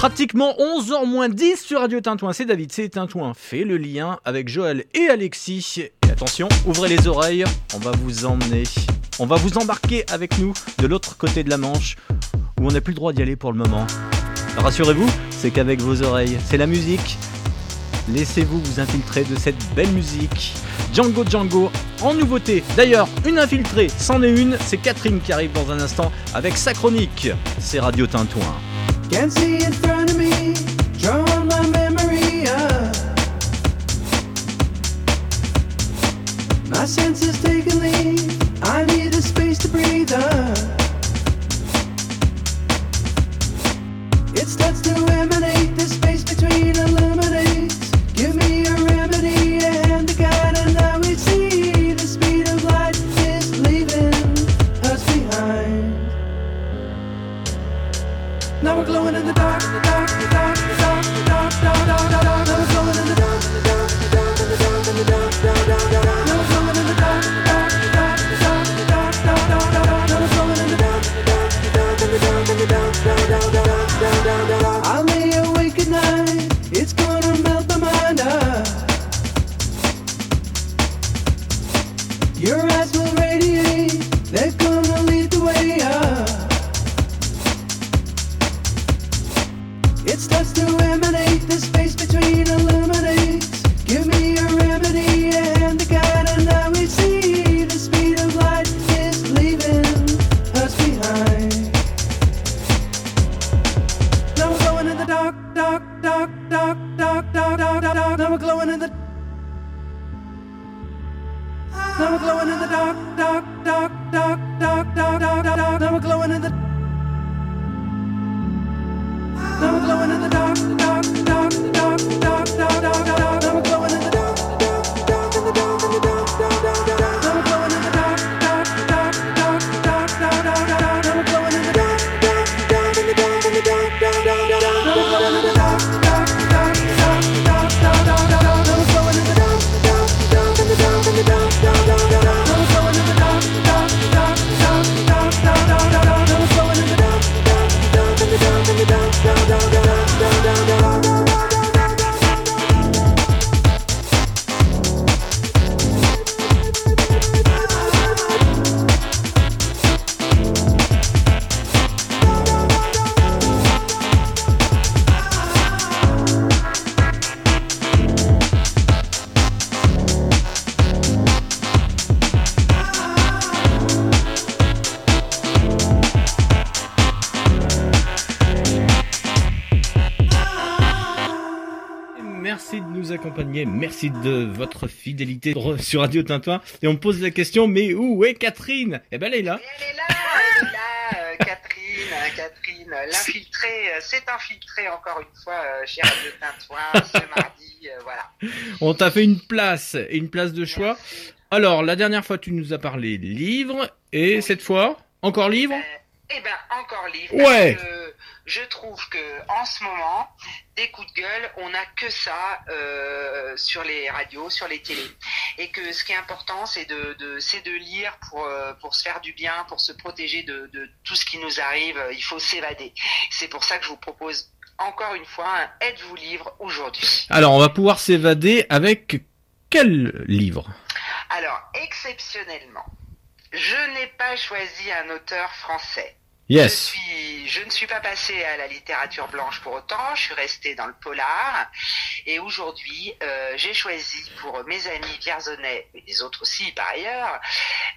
Pratiquement 11h moins 10 sur Radio Tintouin. C'est David, c'est Tintouin. Fait le lien avec Joël et Alexis. Et attention, ouvrez les oreilles. On va vous emmener. On va vous embarquer avec nous de l'autre côté de la Manche où on n'a plus le droit d'y aller pour le moment. Rassurez-vous, c'est qu'avec vos oreilles, c'est la musique. Laissez-vous vous infiltrer de cette belle musique. Django Django en nouveauté. D'ailleurs, une infiltrée, c'en est une. C'est Catherine qui arrive dans un instant avec sa chronique. C'est Radio Tintouin. Can't see in front of me, drawing my memory up. My senses take a leave, I need a space to breathe up. It starts to emanate, the space between illuminates. Merci de votre fidélité sur Radio Tintouin. Et on pose la question, mais où est Catherine? Eh ben elle est là. là, euh, Catherine, euh, Catherine, euh, l'infiltré, euh, c'est infiltré encore une fois euh, chez Radio Tintouin ce mardi, euh, voilà. On t'a fait une place, une place de choix. Alors, la dernière fois, tu nous as parlé livre, et cette fois, encore livre Eh ben, encore livre. Ouais. parce que je trouve que en ce moment, des coups de gueule, on n'a que ça euh, sur les radios, sur les télés. Et que ce qui est important, c'est de, de, lire pour, euh, pour se faire du bien, pour se protéger de, de tout ce qui nous arrive. Il faut s'évader. C'est pour ça que je vous propose encore une fois un Êtes-vous livre aujourd'hui? Alors, on va pouvoir s'évader avec quel livre? Alors, exceptionnellement, je n'ai pas choisi un auteur français. Yes. Puis, je ne suis pas passée à la littérature blanche pour autant, je suis restée dans le polar. Et aujourd'hui, euh, j'ai choisi pour mes amis vierzonais, et les autres aussi par ailleurs,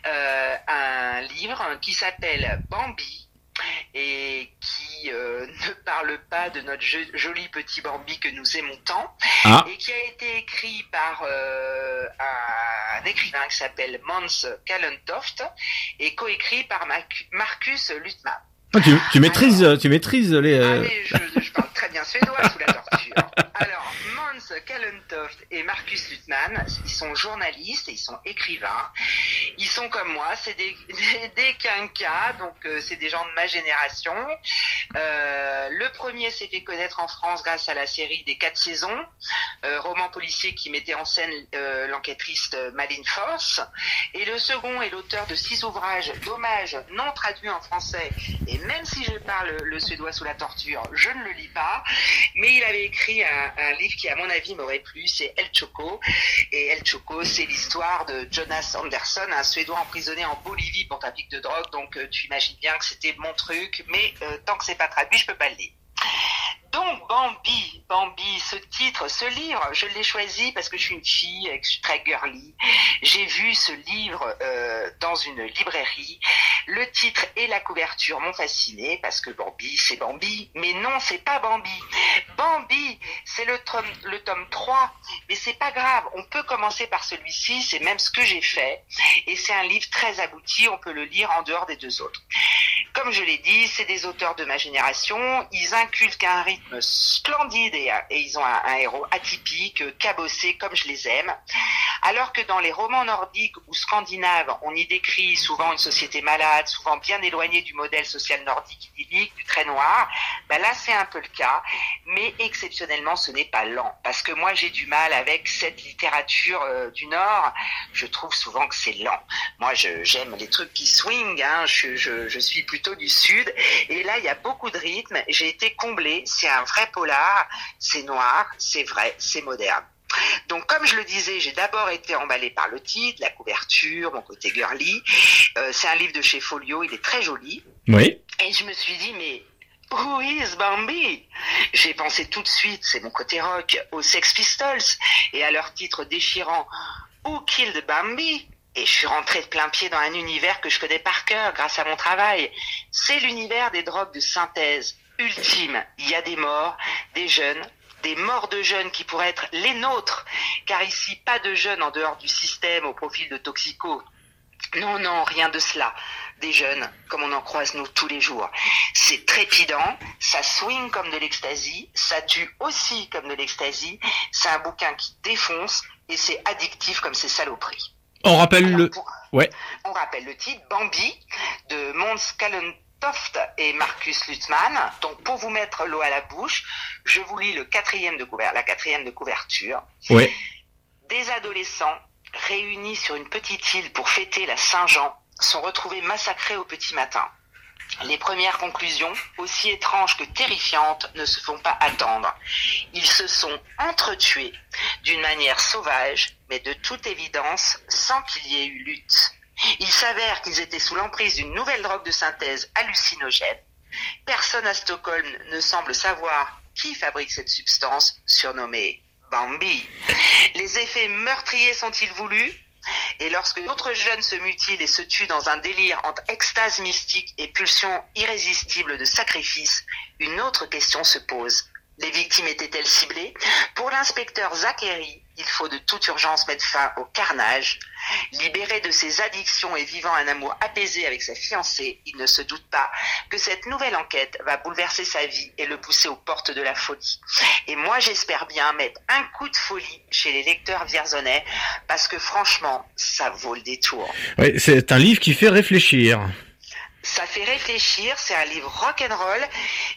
euh, un livre qui s'appelle Bambi et qui euh, ne parle pas de notre jo- joli petit Bambi que nous aimons tant, Ah. et qui a été écrit par euh, un écrivain qui s'appelle Mons Kallentoft et coécrit par Mac- Marcus Lutman. Ah, tu, tu maîtrises, tu maîtrises les. euh, je, je parle très bien suédois sous la torture. Alors, Kallentoft et Marcus Lutman, ils sont journalistes et ils sont écrivains. Ils sont comme moi, c'est des, des, quinquas, donc euh, c'est des gens de ma génération. Euh, le premier s'est fait connaître en France grâce à la série des quatre saisons, euh, roman policier qui mettait en scène l'enquêtrice Maline Force. Et le second est l'auteur de six ouvrages d'hommage non traduits en français. Et même si je parle le suédois sous la torture, je ne le lis pas. Mais il avait écrit un, un livre qui, à mon avis, m'aurait plu, c'est El Choco. Et El Choco, c'est l'histoire de Jonas Anderson, un Suédois emprisonné en Bolivie pour trafic de drogue. Donc, euh, tu imagines bien que c'était mon truc. Mais euh, tant que c'est pas traduit, je peux pas le lire. Donc Bambi, Bambi, ce titre, ce livre, je l'ai choisi parce que je suis une fille et que je suis très girly. J'ai vu ce livre euh, dans une librairie. Le titre et la couverture m'ont fasciné parce que Bambi, c'est Bambi. Mais non, c'est pas Bambi. Bambi, c'est le tome, le tome 3. Mais c'est pas grave, on peut commencer par celui-ci, c'est même ce que j'ai fait. Et c'est un livre très abouti, on peut le lire en dehors des deux autres. Comme je l'ai dit, c'est des auteurs de ma génération. Ils inculquent un rythme splendide et, et ils ont un, héros atypique, euh, cabossé comme je les aime. Alors que dans les romans nordiques ou scandinaves, on y décrit souvent une société malade, souvent bien éloignée du modèle social nordique idyllique, du très noir, ben là c'est un peu le cas, mais exceptionnellement ce n'est pas lent. Parce que moi j'ai du mal avec cette littérature euh, du Nord, je trouve souvent que c'est lent. Moi j'aime les trucs qui swing, hein, je, je, je suis plutôt du Sud, et là il y a beaucoup de rythme, j'ai été comblée, c'est un vrai polar, c'est noir, c'est vrai, c'est moderne. Donc, comme je le disais, j'ai d'abord été emballée par le titre, la couverture, mon côté girly. Euh, c'est un livre de chez Folio, il est très joli. Oui. Et je me suis dit, mais who is Bambi? J'ai pensé tout de suite, c'est mon côté rock, aux Sex Pistols et à leur titre déchirant Who Killed Bambi? Et je suis rentrée de plein pied dans un univers que je connais par cœur grâce à mon travail. C'est l'univers des drogues de synthèse ultime. Il y a des morts, des jeunes, des morts de jeunes qui pourraient être les nôtres, car ici pas de jeunes en dehors du système au profil de toxicos. Non, non, rien de cela. Des jeunes, comme on en croise nous tous les jours. C'est trépidant, ça swing comme de l'ecstasy, ça tue aussi comme de l'ecstasy. C'est un bouquin qui défonce et c'est addictif comme c'est saloperies. On rappelle le. Ouais. On rappelle le titre, Bambi, de Mons Et Marcus Lutzmann. Donc, pour vous mettre l'eau à la bouche, je vous lis le quatrième de la quatrième de couverture. Des adolescents réunis sur une petite île pour fêter la Saint-Jean sont retrouvés massacrés au petit matin. Les premières conclusions, aussi étranges que terrifiantes, ne se font pas attendre. Ils se sont entretués d'une manière sauvage, mais de toute évidence sans qu'il y ait eu lutte. Il s'avère qu'ils étaient sous l'emprise d'une nouvelle drogue de synthèse hallucinogène. Personne à Stockholm ne semble savoir qui fabrique cette substance surnommée Bambi. Les effets meurtriers sont-ils voulus? Et lorsque d'autres jeunes se mutilent et se tuent dans un délire entre extase mystique et pulsion irrésistible de sacrifice, une autre question se pose. Les victimes étaient-elles ciblées? Pour l'inspecteur Zachary, il faut de toute urgence mettre fin au carnage. Libéré de ses addictions et vivant un amour apaisé avec sa fiancée, il ne se doute pas que cette nouvelle enquête va bouleverser sa vie et le pousser aux portes de la folie. Et moi, j'espère bien mettre un coup de folie chez les lecteurs vierzonais, parce que franchement, ça vaut le détour. Ouais, c'est un livre qui fait réfléchir. Ça fait réfléchir, c'est un livre rock'n'roll,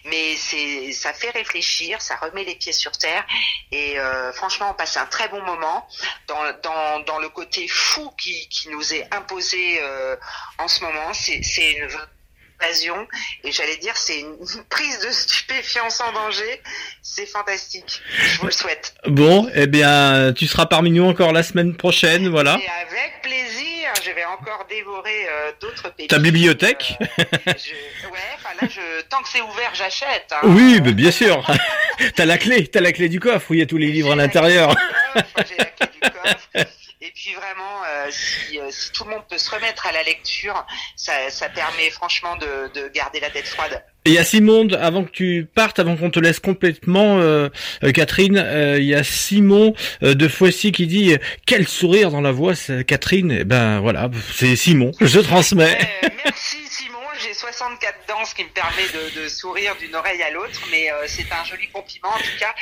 mais c'est, ça fait réfléchir, ça remet les pieds sur terre, et euh, franchement, on passe un très bon moment dans, dans, dans le côté fou qui, qui nous est imposé euh, en ce moment. C'est, une invasion, et j'allais dire, c'est une prise de stupéfiants sans danger. C'est fantastique. Je vous le souhaite. Bon, eh bien, tu seras parmi nous encore la semaine prochaine, voilà. Et avec plaisir, je vais encore dévorer euh, d'autres pépites. Ta bibliothèque Je- Ouais, enfin là, je... tant que c'est ouvert, j'achète. hein. Oui, mais bien sûr. t'as la clé, t'as la clé du coffre où il y a tous les livres à l'intérieur. Et puis vraiment, euh, si, euh, si tout le monde peut se remettre à la lecture, ça, ça permet franchement de, de garder la tête froide. Et il y a Simon, avant que tu partes, avant qu'on te laisse complètement, euh, euh, Catherine, euh, il y a Simon euh, de Foissy qui dit quel sourire dans la voix, Catherine. Eh ben voilà, c'est Simon. Je transmets. Merci 64 dents, ce qui me permet de, de sourire d'une oreille à l'autre, mais euh, c'est un joli compliment en tout cas.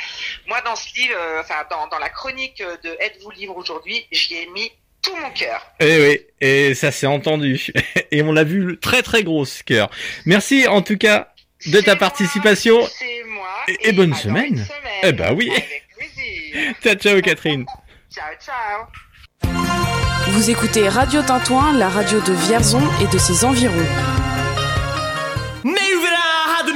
Moi dans ce livre, euh, enfin dans, dans la chronique de Êtes-vous libre aujourd'hui, j'y ai mis tout mon cœur. Eh oui, et ça s'est entendu. Et on l'a vu très très gros ce cœur. Merci en tout cas de ta participation. Et, et bonne semaine. Eh ben oui. ciao ciao Catherine. Ciao ciao. Vous écoutez Radio Tintouin, la radio de Vierzon et de ses environs.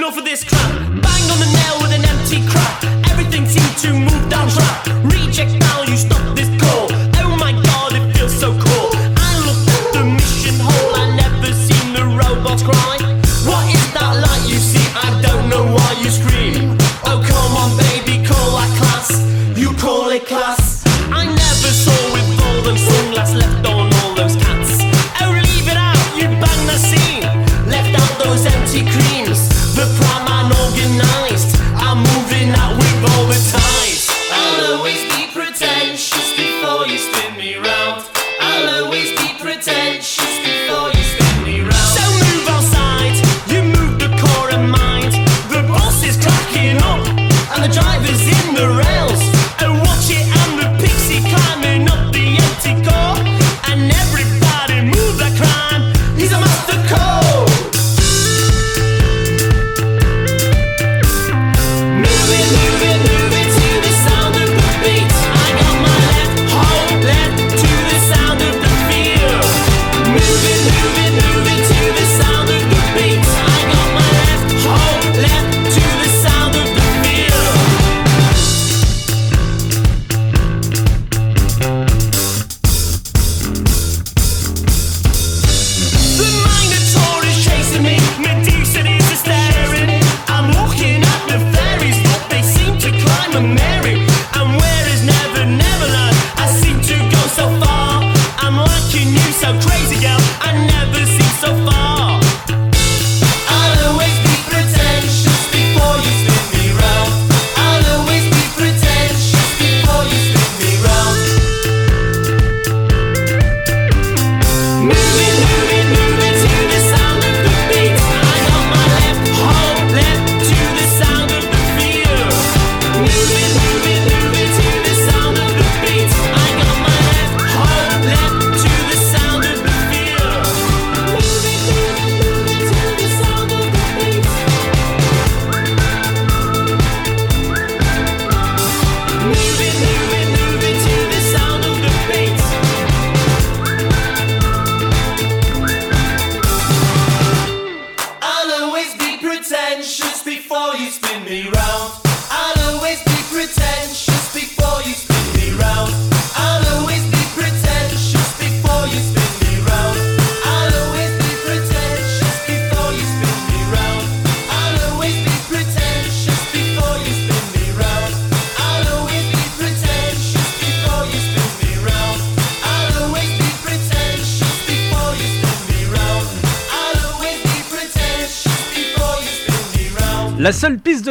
Enough of this crap. Bang on the nail with an empty crap. Everything seemed to move down track. Reject now, you stop this call. Oh my god, it feels so cool. I looked at the mission hole, I never seen the robots cry. What is that light you see? I don't know why you scream. Oh come on, baby, call that class. You call it class. Driver's in the rails.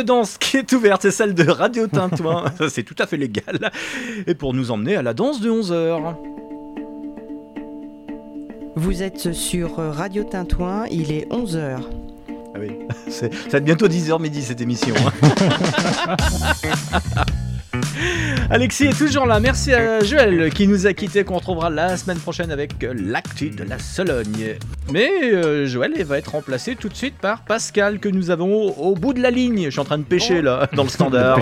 Danse qui est ouverte, c'est celle de Radio Tintouin. Ça, c'est tout à fait légal. Et pour nous emmener à la danse de 11h. Vous êtes sur Radio Tintouin, il est 11h. Ah oui, c'est, ça va être bientôt 10h midi cette émission. hein. Alexis est toujours là. Merci à Joël qui nous a quittés, qu'on retrouvera la semaine prochaine avec l'actu de la Sologne. Mais euh, Joël va être remplacé tout de suite par Pascal que nous avons au, au bout de la ligne. Je suis en train de pêcher là, dans le standard.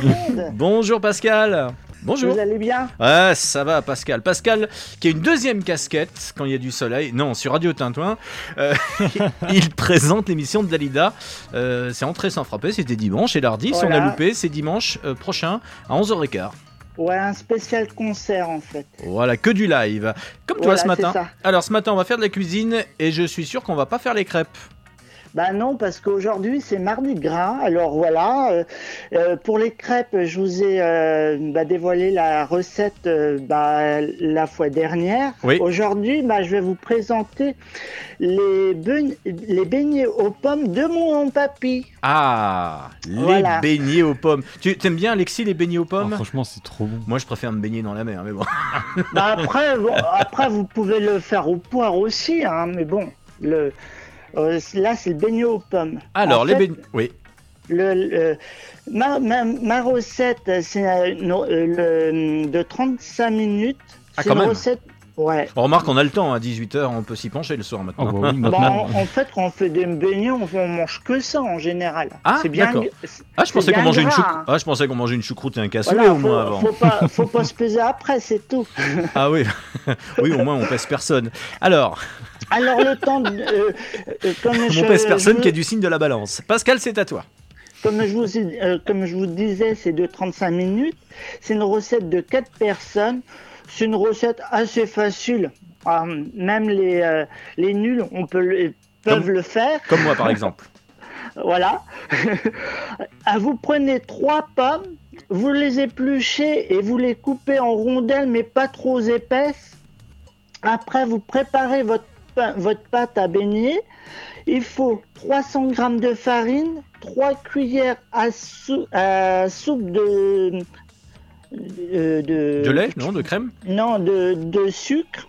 Bonjour Pascal. Bonjour. Vous allez bien? Ouais, ça va, Pascal. Pascal, qui a une deuxième casquette quand il y a du soleil. Non, sur Radio Tintouin. euh, il présente l'émission de Dalida. Euh, c'est entré sans frapper, c'était dimanche. Et l'ardi, si on a loupé, c'est dimanche euh, prochain à 11h15. Ouais, un spécial concert en fait. Voilà, que du live. Comme toi Voilà, ce matin. Alors ce matin, on va faire de la cuisine et je suis sûr qu'on va pas faire les crêpes. Bah non, parce qu'aujourd'hui c'est mardi gras. Alors voilà, euh, euh, pour les crêpes, je vous ai euh, bah, dévoilé la recette euh, bah, la fois dernière. Oui. Aujourd'hui, bah, je vais vous présenter les, beign- les beignets aux pommes de mon papy. Ah, les Voilà. beignets aux pommes. Tu aimes bien Alexis les beignets aux pommes? Ah, Franchement, c'est trop bon. Moi, je préfère me baigner dans la mer, mais bon. Bah après, bon, après, vous pouvez le faire au poire aussi, hein, mais bon, le, euh, là c'est le beignet aux pommes. Alors En les beignets, oui. Le, le- ma, ma- ma recette, c'est euh, euh, de 35 minutes. Ah, C'est une même. recette. Ouais. On remarque, on a le temps, à 18h, on peut s'y pencher le soir maintenant. Oh, bah oui, Bah, en, en fait, quand on fait des beignets, on, on mange que ça en général. Ah, c'est bien. Ah, je pensais qu'on mangeait une choucroute. hein. Ah, je pensais qu'on mangeait une choucroute et un cassoulet Voilà, au moins avant. faut pas, faut pas se peser après, c'est tout. Ah oui, oui, au moins on pèse personne. Alors, Alors le temps, de, euh, euh, comme je, on pèse personne je- qui est du signe de la balance. Pascal, c'est à toi. Comme je vous, euh, comme je vous disais, c'est de 35 minutes. C'est une recette de 4 personnes. C'est une recette assez facile. Ah, même les, euh, les nuls on peut le- peuvent Comme- le faire. Comme moi, par exemple. Voilà. Vous prenez trois pommes, vous les épluchez et vous les coupez en rondelles, mais pas trop épaisses. Après, vous préparez votre, votre pâte à beignet. Il faut 300 g de farine, 3 cuillères à, sou- à soupe de, de, de- De lait, non De crème non, de, de sucre,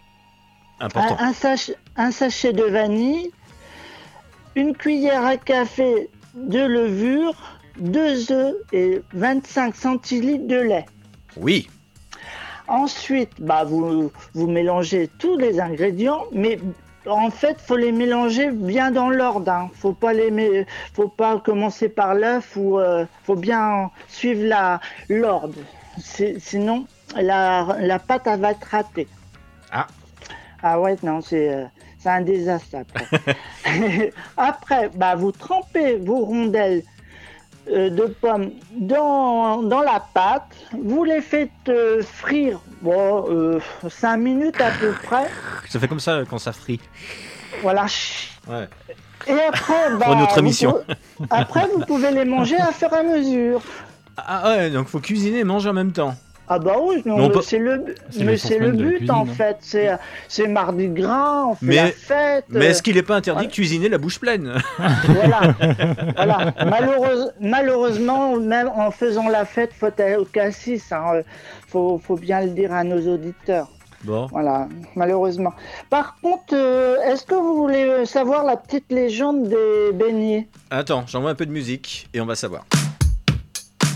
Important. un, un sach- un sachet de vanille, une cuillère à café de levure, deux œufs et 25 centilitres de lait. Oui. Ensuite, bah, vous, vous mélangez tous les ingrédients, mais en fait, faut les mélanger bien dans l'ordre. Hein. Faut pas les, faut pas commencer par l'œuf ou euh, faut bien suivre l'ordre. Sinon, la, la pâte elle va être ratée. Ah. Ah ouais, non, c'est euh, un désastre après. après, bah, vous trempez vos rondelles euh, de pommes dans, dans la pâte. Vous les faites euh, frire bon, 5 minutes à peu près. Ça fait comme ça quand ça frit. Voilà. Ouais. Et après, bah, Pour autre vous pouvez- après, vous pouvez les manger à fur et à mesure. Ah ouais, donc faut cuisiner et manger en même temps. Ah bah oui, non, Mais peut- c'est le, mais c'est le la but cuisine, en hein. fait. C'est, c'est mardi gras, on fait la Mais, fête. mais euh, est-ce qu'il n'est pas interdit de cuisiner la bouche pleine? Voilà. voilà. Malheureuse- malheureusement, même en faisant la fête, faut aller au cassis. Hein. euh, Faut, faut bien le dire à nos auditeurs. Bon. Voilà, malheureusement. Par contre, euh, est-ce que vous voulez euh, savoir la petite légende des beignets? Attends, j'envoie un peu de musique et on va savoir.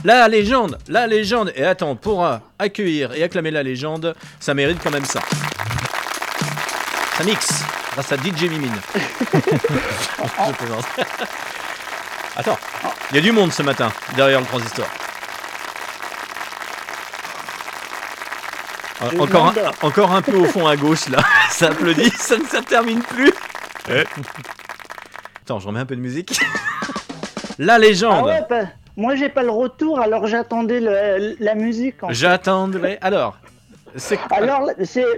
La légende, la légende. Et attends, pour accueillir et acclamer la légende, ça mérite quand même ça. Ça mixe grâce à DJ Mimine. Je. Attends, il y a du monde ce matin derrière le transistor. Encore un, encore un peu au fond à gauche là, ça applaudit, ça ne ça termine plus. Attends, je remets un peu de musique. La légende. Ah ouais, moi j'ai pas le retour, alors j'attendais la musique. J'attendrai. Alors, c'est Alors,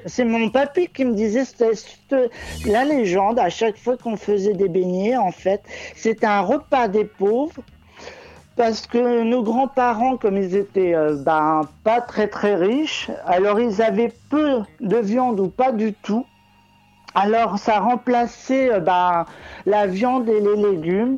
c'est mon papy qui me disait c'était c'était la légende à chaque fois qu'on faisait des beignets, en fait. C'était un repas des pauvres. Parce que nos grands-parents, comme ils étaient euh, ben, pas très très riches, alors ils avaient peu de viande ou pas du tout. Alors ça remplaçait euh, ben, la viande et les légumes.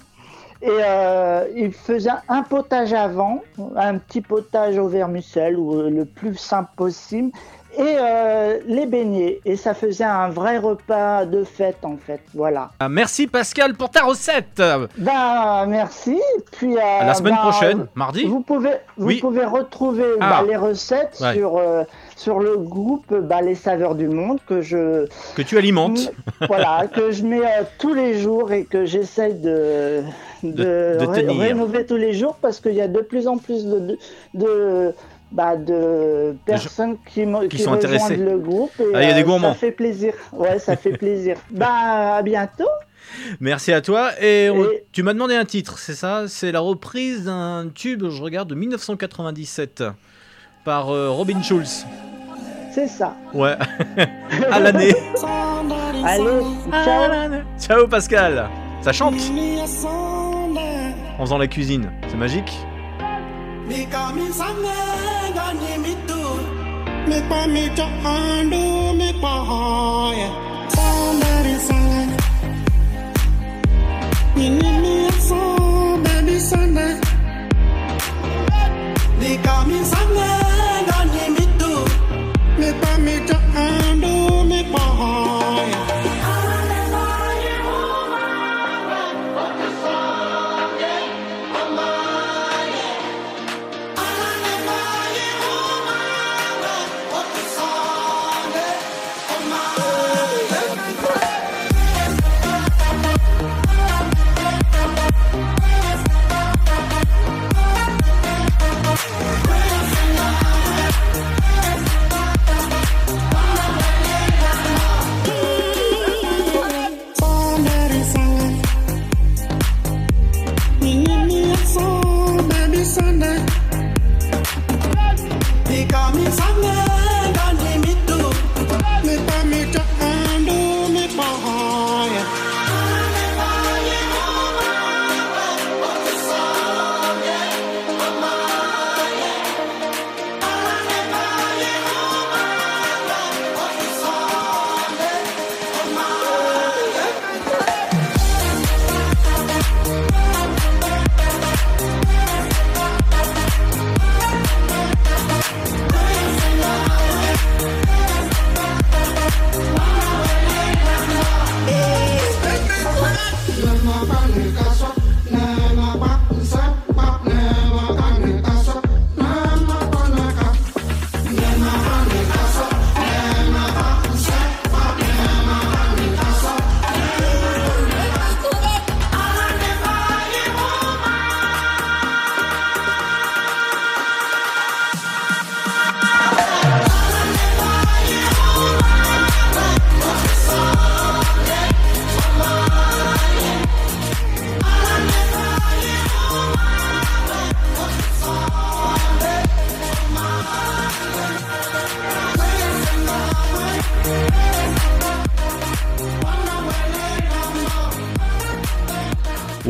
Et euh, ils faisaient un potage avant, un petit potage au vermicelle ou euh, le plus simple possible, et euh, les beignets. Et ça faisait un vrai repas de fête en fait. Voilà. Ah, Merci Pascal pour ta recette. Ben merci. Puis euh, À la semaine ben, prochaine, mardi. Vous pouvez vous Oui. pouvez retrouver Ah. bah, les recettes Ouais. sur euh, sur le groupe bah, Les Saveurs du Monde que je Que tu alimentes. voilà que je mets euh, tous les jours et que j'essaye de de, De- de ré- rénover tous les jours parce qu'il y a de plus en plus de de, bah, de personnes qui, me- qui qui sont intéressées. le groupe et Ah, il y a des euh, gourmands. ça fait plaisir ouais ça fait plaisir bah à bientôt Merci à toi. Et, on- Et- tu m'as demandé un titre, c'est ça? C'est la reprise d'un tube, je regarde, de 1997 par euh, Robin Schulz. C'est ça. Ouais. à l'année. Allez, ciao. Ciao Pascal. Chante en faisant la cuisine. C'est magique.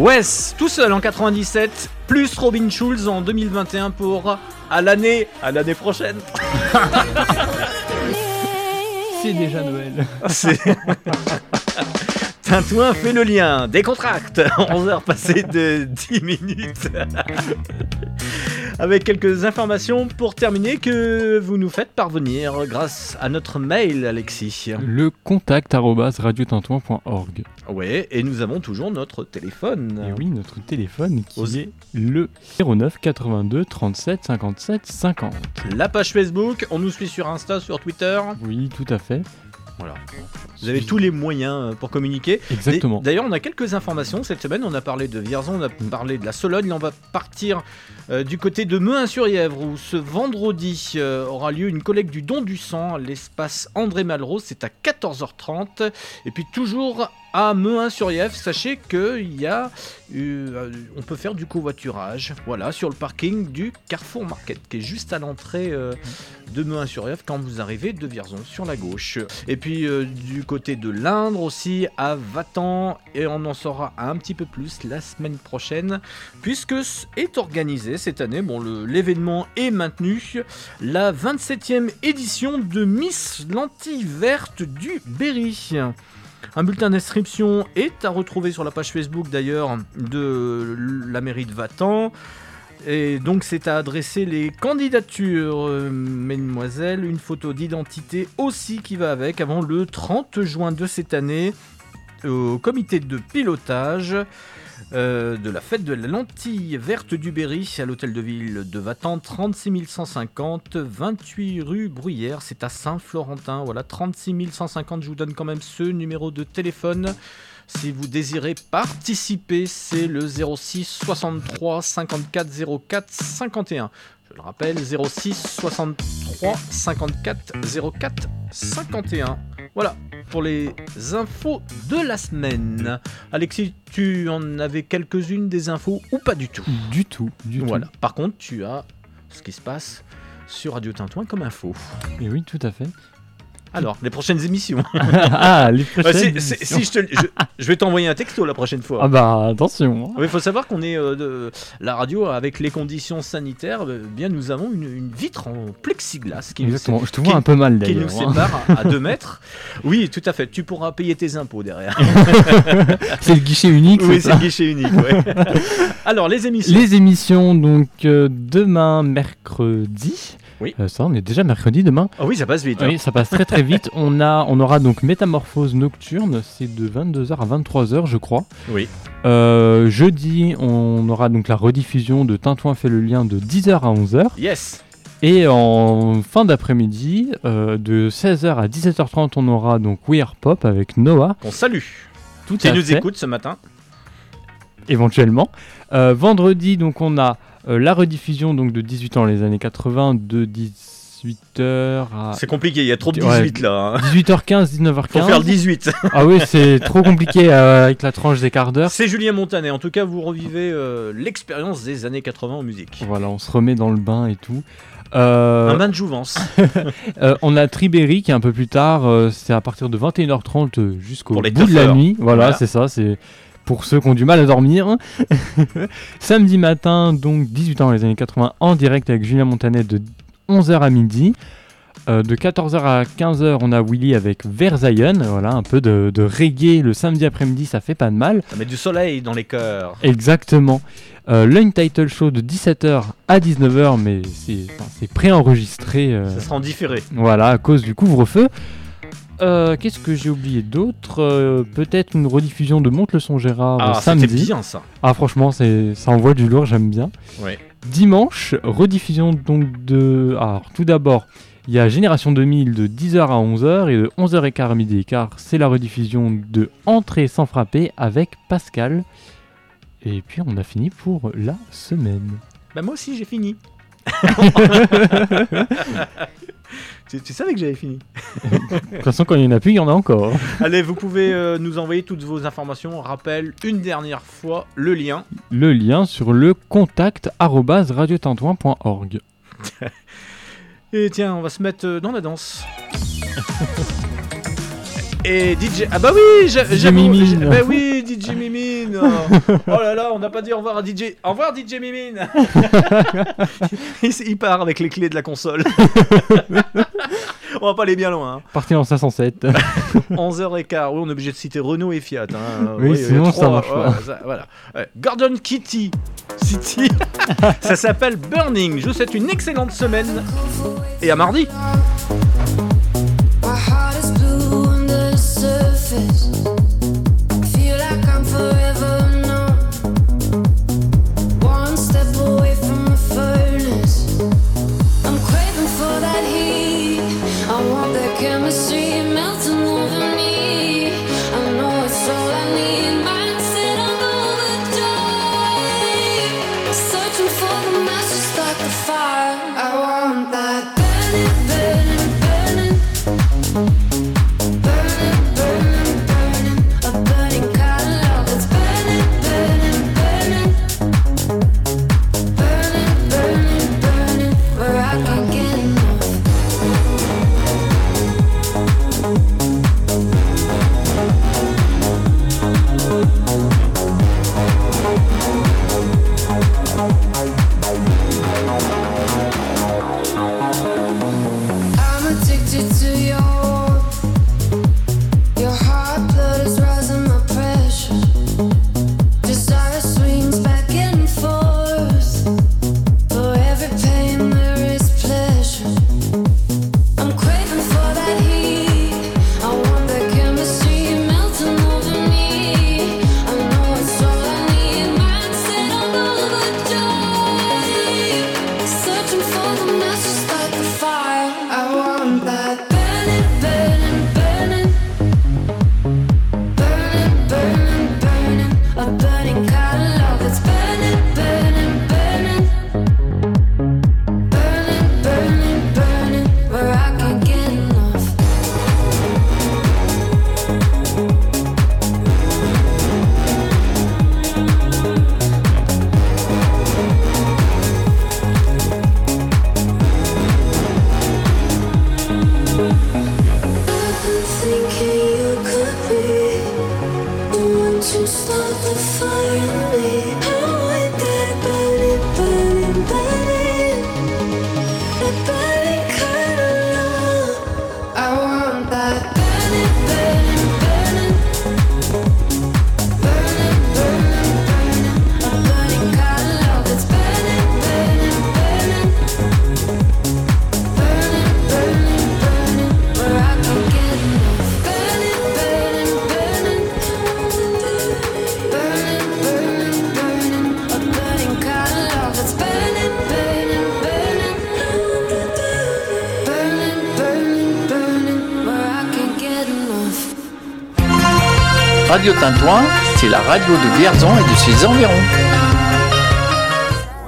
Wes, tout seul en 97, plus Robin Schulz en 2021 pour à l'année, à l'année prochaine. C'est déjà Noël. C'est- Tintouin fait le lien, décontracte, 11 heures passées de 10 minutes. Avec quelques informations pour terminer que vous nous faites parvenir grâce à notre mail, Alexis. Le contact radiotintouin.org. Ouais, et nous avons toujours notre téléphone. Et oui, notre téléphone qui Osez. est le 09 82 37 57 50. La page Facebook, on nous suit sur Insta, sur Twitter. Oui, tout à fait. Voilà. Vous avez tous les moyens euh, pour communiquer. Exactement. D'ailleurs, on a quelques informations cette semaine. On a parlé de Vierzon, on a parlé de la Sologne. Là, on va partir euh, du côté de Mehun-sur-Yèvre où ce vendredi euh, aura lieu une collecte du don du sang l'espace André Malraux. C'est à 14h30. Et puis toujours à Mehun-sur-Yèvre, sachez qu'il y a, euh, on peut faire du covoiturage. Voilà, sur le parking du Carrefour Market qui est juste à l'entrée de Mehun-sur-Yèvre quand vous arrivez de Vierzon sur la gauche. Et puis du côté de l'Indre aussi à Vatan et on en saura un petit peu plus la semaine prochaine puisque c- est organisé cette année, bon l'événement est maintenu, la 27e édition de Miss Lentille Verte du Berry. Un bulletin d'inscription est à retrouver sur la page Facebook d'ailleurs de la mairie de Vatan. Et donc c'est à adresser les candidatures, euh, mesdemoiselles, une photo d'identité aussi qui va avec avant le 30 juin de cette année au comité de pilotage euh, de la fête de la lentille verte du Berry à l'hôtel de ville de Vatan, 36 150, 28 rue Bruyère, c'est à Saint-Florentin, voilà, 36 150, je vous donne quand même ce numéro de téléphone. Si vous désirez participer, c'est le 06 63 54 04 51. Je le rappelle, 06 63 54 04 51. Voilà pour les infos de la semaine. Alexis, tu en avais quelques-unes des infos ou pas du tout? Du tout, du tout. Voilà. Par contre, tu as ce qui se passe sur Radio Tintouin comme info. Et oui, tout à fait. Alors, les prochaines émissions. Ah, les prochaines si, si- émissions. si je, te- je- je vais t'envoyer un texto la prochaine fois. Ah bah attention. Il faut savoir qu'on est euh, de la radio avec les conditions sanitaires. euh, bien, nous avons une, une vitre en plexiglas qui Exactement. nous, Je te vois un peu mal, qui nous hein. sépare à 2 mètres. Oui, tout à fait. Tu pourras payer tes impôts derrière. C'est le guichet unique, Oui, c'est le guichet unique. ouais. Alors, les émissions. Les émissions, donc euh, demain, mercredi. Oui. Euh, ça, on est déjà mercredi demain. Ah oui, ça passe vite. Oui, hein. ça passe très très vite. on, a, on aura donc Métamorphose Nocturne, c'est de 22h à 23h, je crois. Oui. Euh, jeudi, on aura donc la rediffusion de Tintouin fait le lien de 10h à 11h. Yes. Et en fin d'après-midi, euh, de 16h à 17h30, on aura donc We Are Pop avec Noah. On salue. Tout Qui nous fait. écoute ce matin. éventuellement. Euh, vendredi, donc on a euh, la rediffusion donc de 18 ans les années 80 de 18h à C'est compliqué, il y a trop de Ouais, 18 là. hein. 18h15, 19h15. Faut faire le 18. ah oui, c'est trop compliqué euh, avec la tranche des quarts d'heure. C'est Julien Montanet. En tout cas, vous revivez euh, l'expérience des années 80 en musique. Voilà, on se remet dans le bain et tout. Euh, Un bain de jouvence. euh, on a Tribéry qui est un peu plus tard, euh, c'est à partir de 21h30 euh, jusqu'au bout de la nuit. Voilà, Voilà. c'est ça, c'est pour ceux qui ont du mal à dormir. Samedi matin, donc 18 ans les années 80, en direct avec Julien Montanet de 11h à midi. Euh, de 14h à 15h, on a Willy avec Versailles. Voilà, un peu de, de reggae le samedi après-midi, ça fait pas de mal. Ça met du soleil dans les cœurs. Exactement. Euh, L'Untitled Show de 17h à 19h, mais c'est enfin, c'est préenregistré. euh, Ça sera en différé. Voilà, à cause du couvre-feu. Euh, Qu'est-ce que j'ai oublié d'autre? Euh, Peut-être une rediffusion de Monte le son Gérard Ah, euh, c'était samedi. bien, ça. Ah franchement, c'est ça envoie du lourd, j'aime bien. Ouais. Dimanche, rediffusion donc de. Alors tout d'abord, il y a Génération 2000 de 10h à 11h et de 11h15 à midi car c'est la rediffusion de Entrée sans frapper avec Pascal. Et puis on a fini pour la semaine. Bah moi aussi j'ai fini. Tu, tu savais que j'avais fini. De toute façon, quand il y en a plus, il y en a encore. Allez, vous pouvez euh, nous envoyer toutes vos informations. Rappel une dernière fois le lien. Le lien sur le contact arobase radiotintouin.org. Et tiens, on va se mettre euh, dans la danse. Et DJ. Ah bah oui, j'a- DJ j'avoue, Mimine. j'ai- Bah oui, DJ Mimine. Oh, Oh là là, on n'a pas dit au revoir à DJ. Au revoir DJ Mimine. il, part avec les clés de la console. on va pas aller bien loin. hein. Parti en 507. 11h15, oui, on est obligé de citer Renault et Fiat. hein. Oui, sinon, ça marche ouais, pas. ça- voilà. Ouais. Gordon Kitty City, ça s'appelle Burning. Je vous souhaite une excellente semaine et à mardi. voices Radio Tintouin, c'est la radio de Vierzon et de ses environs.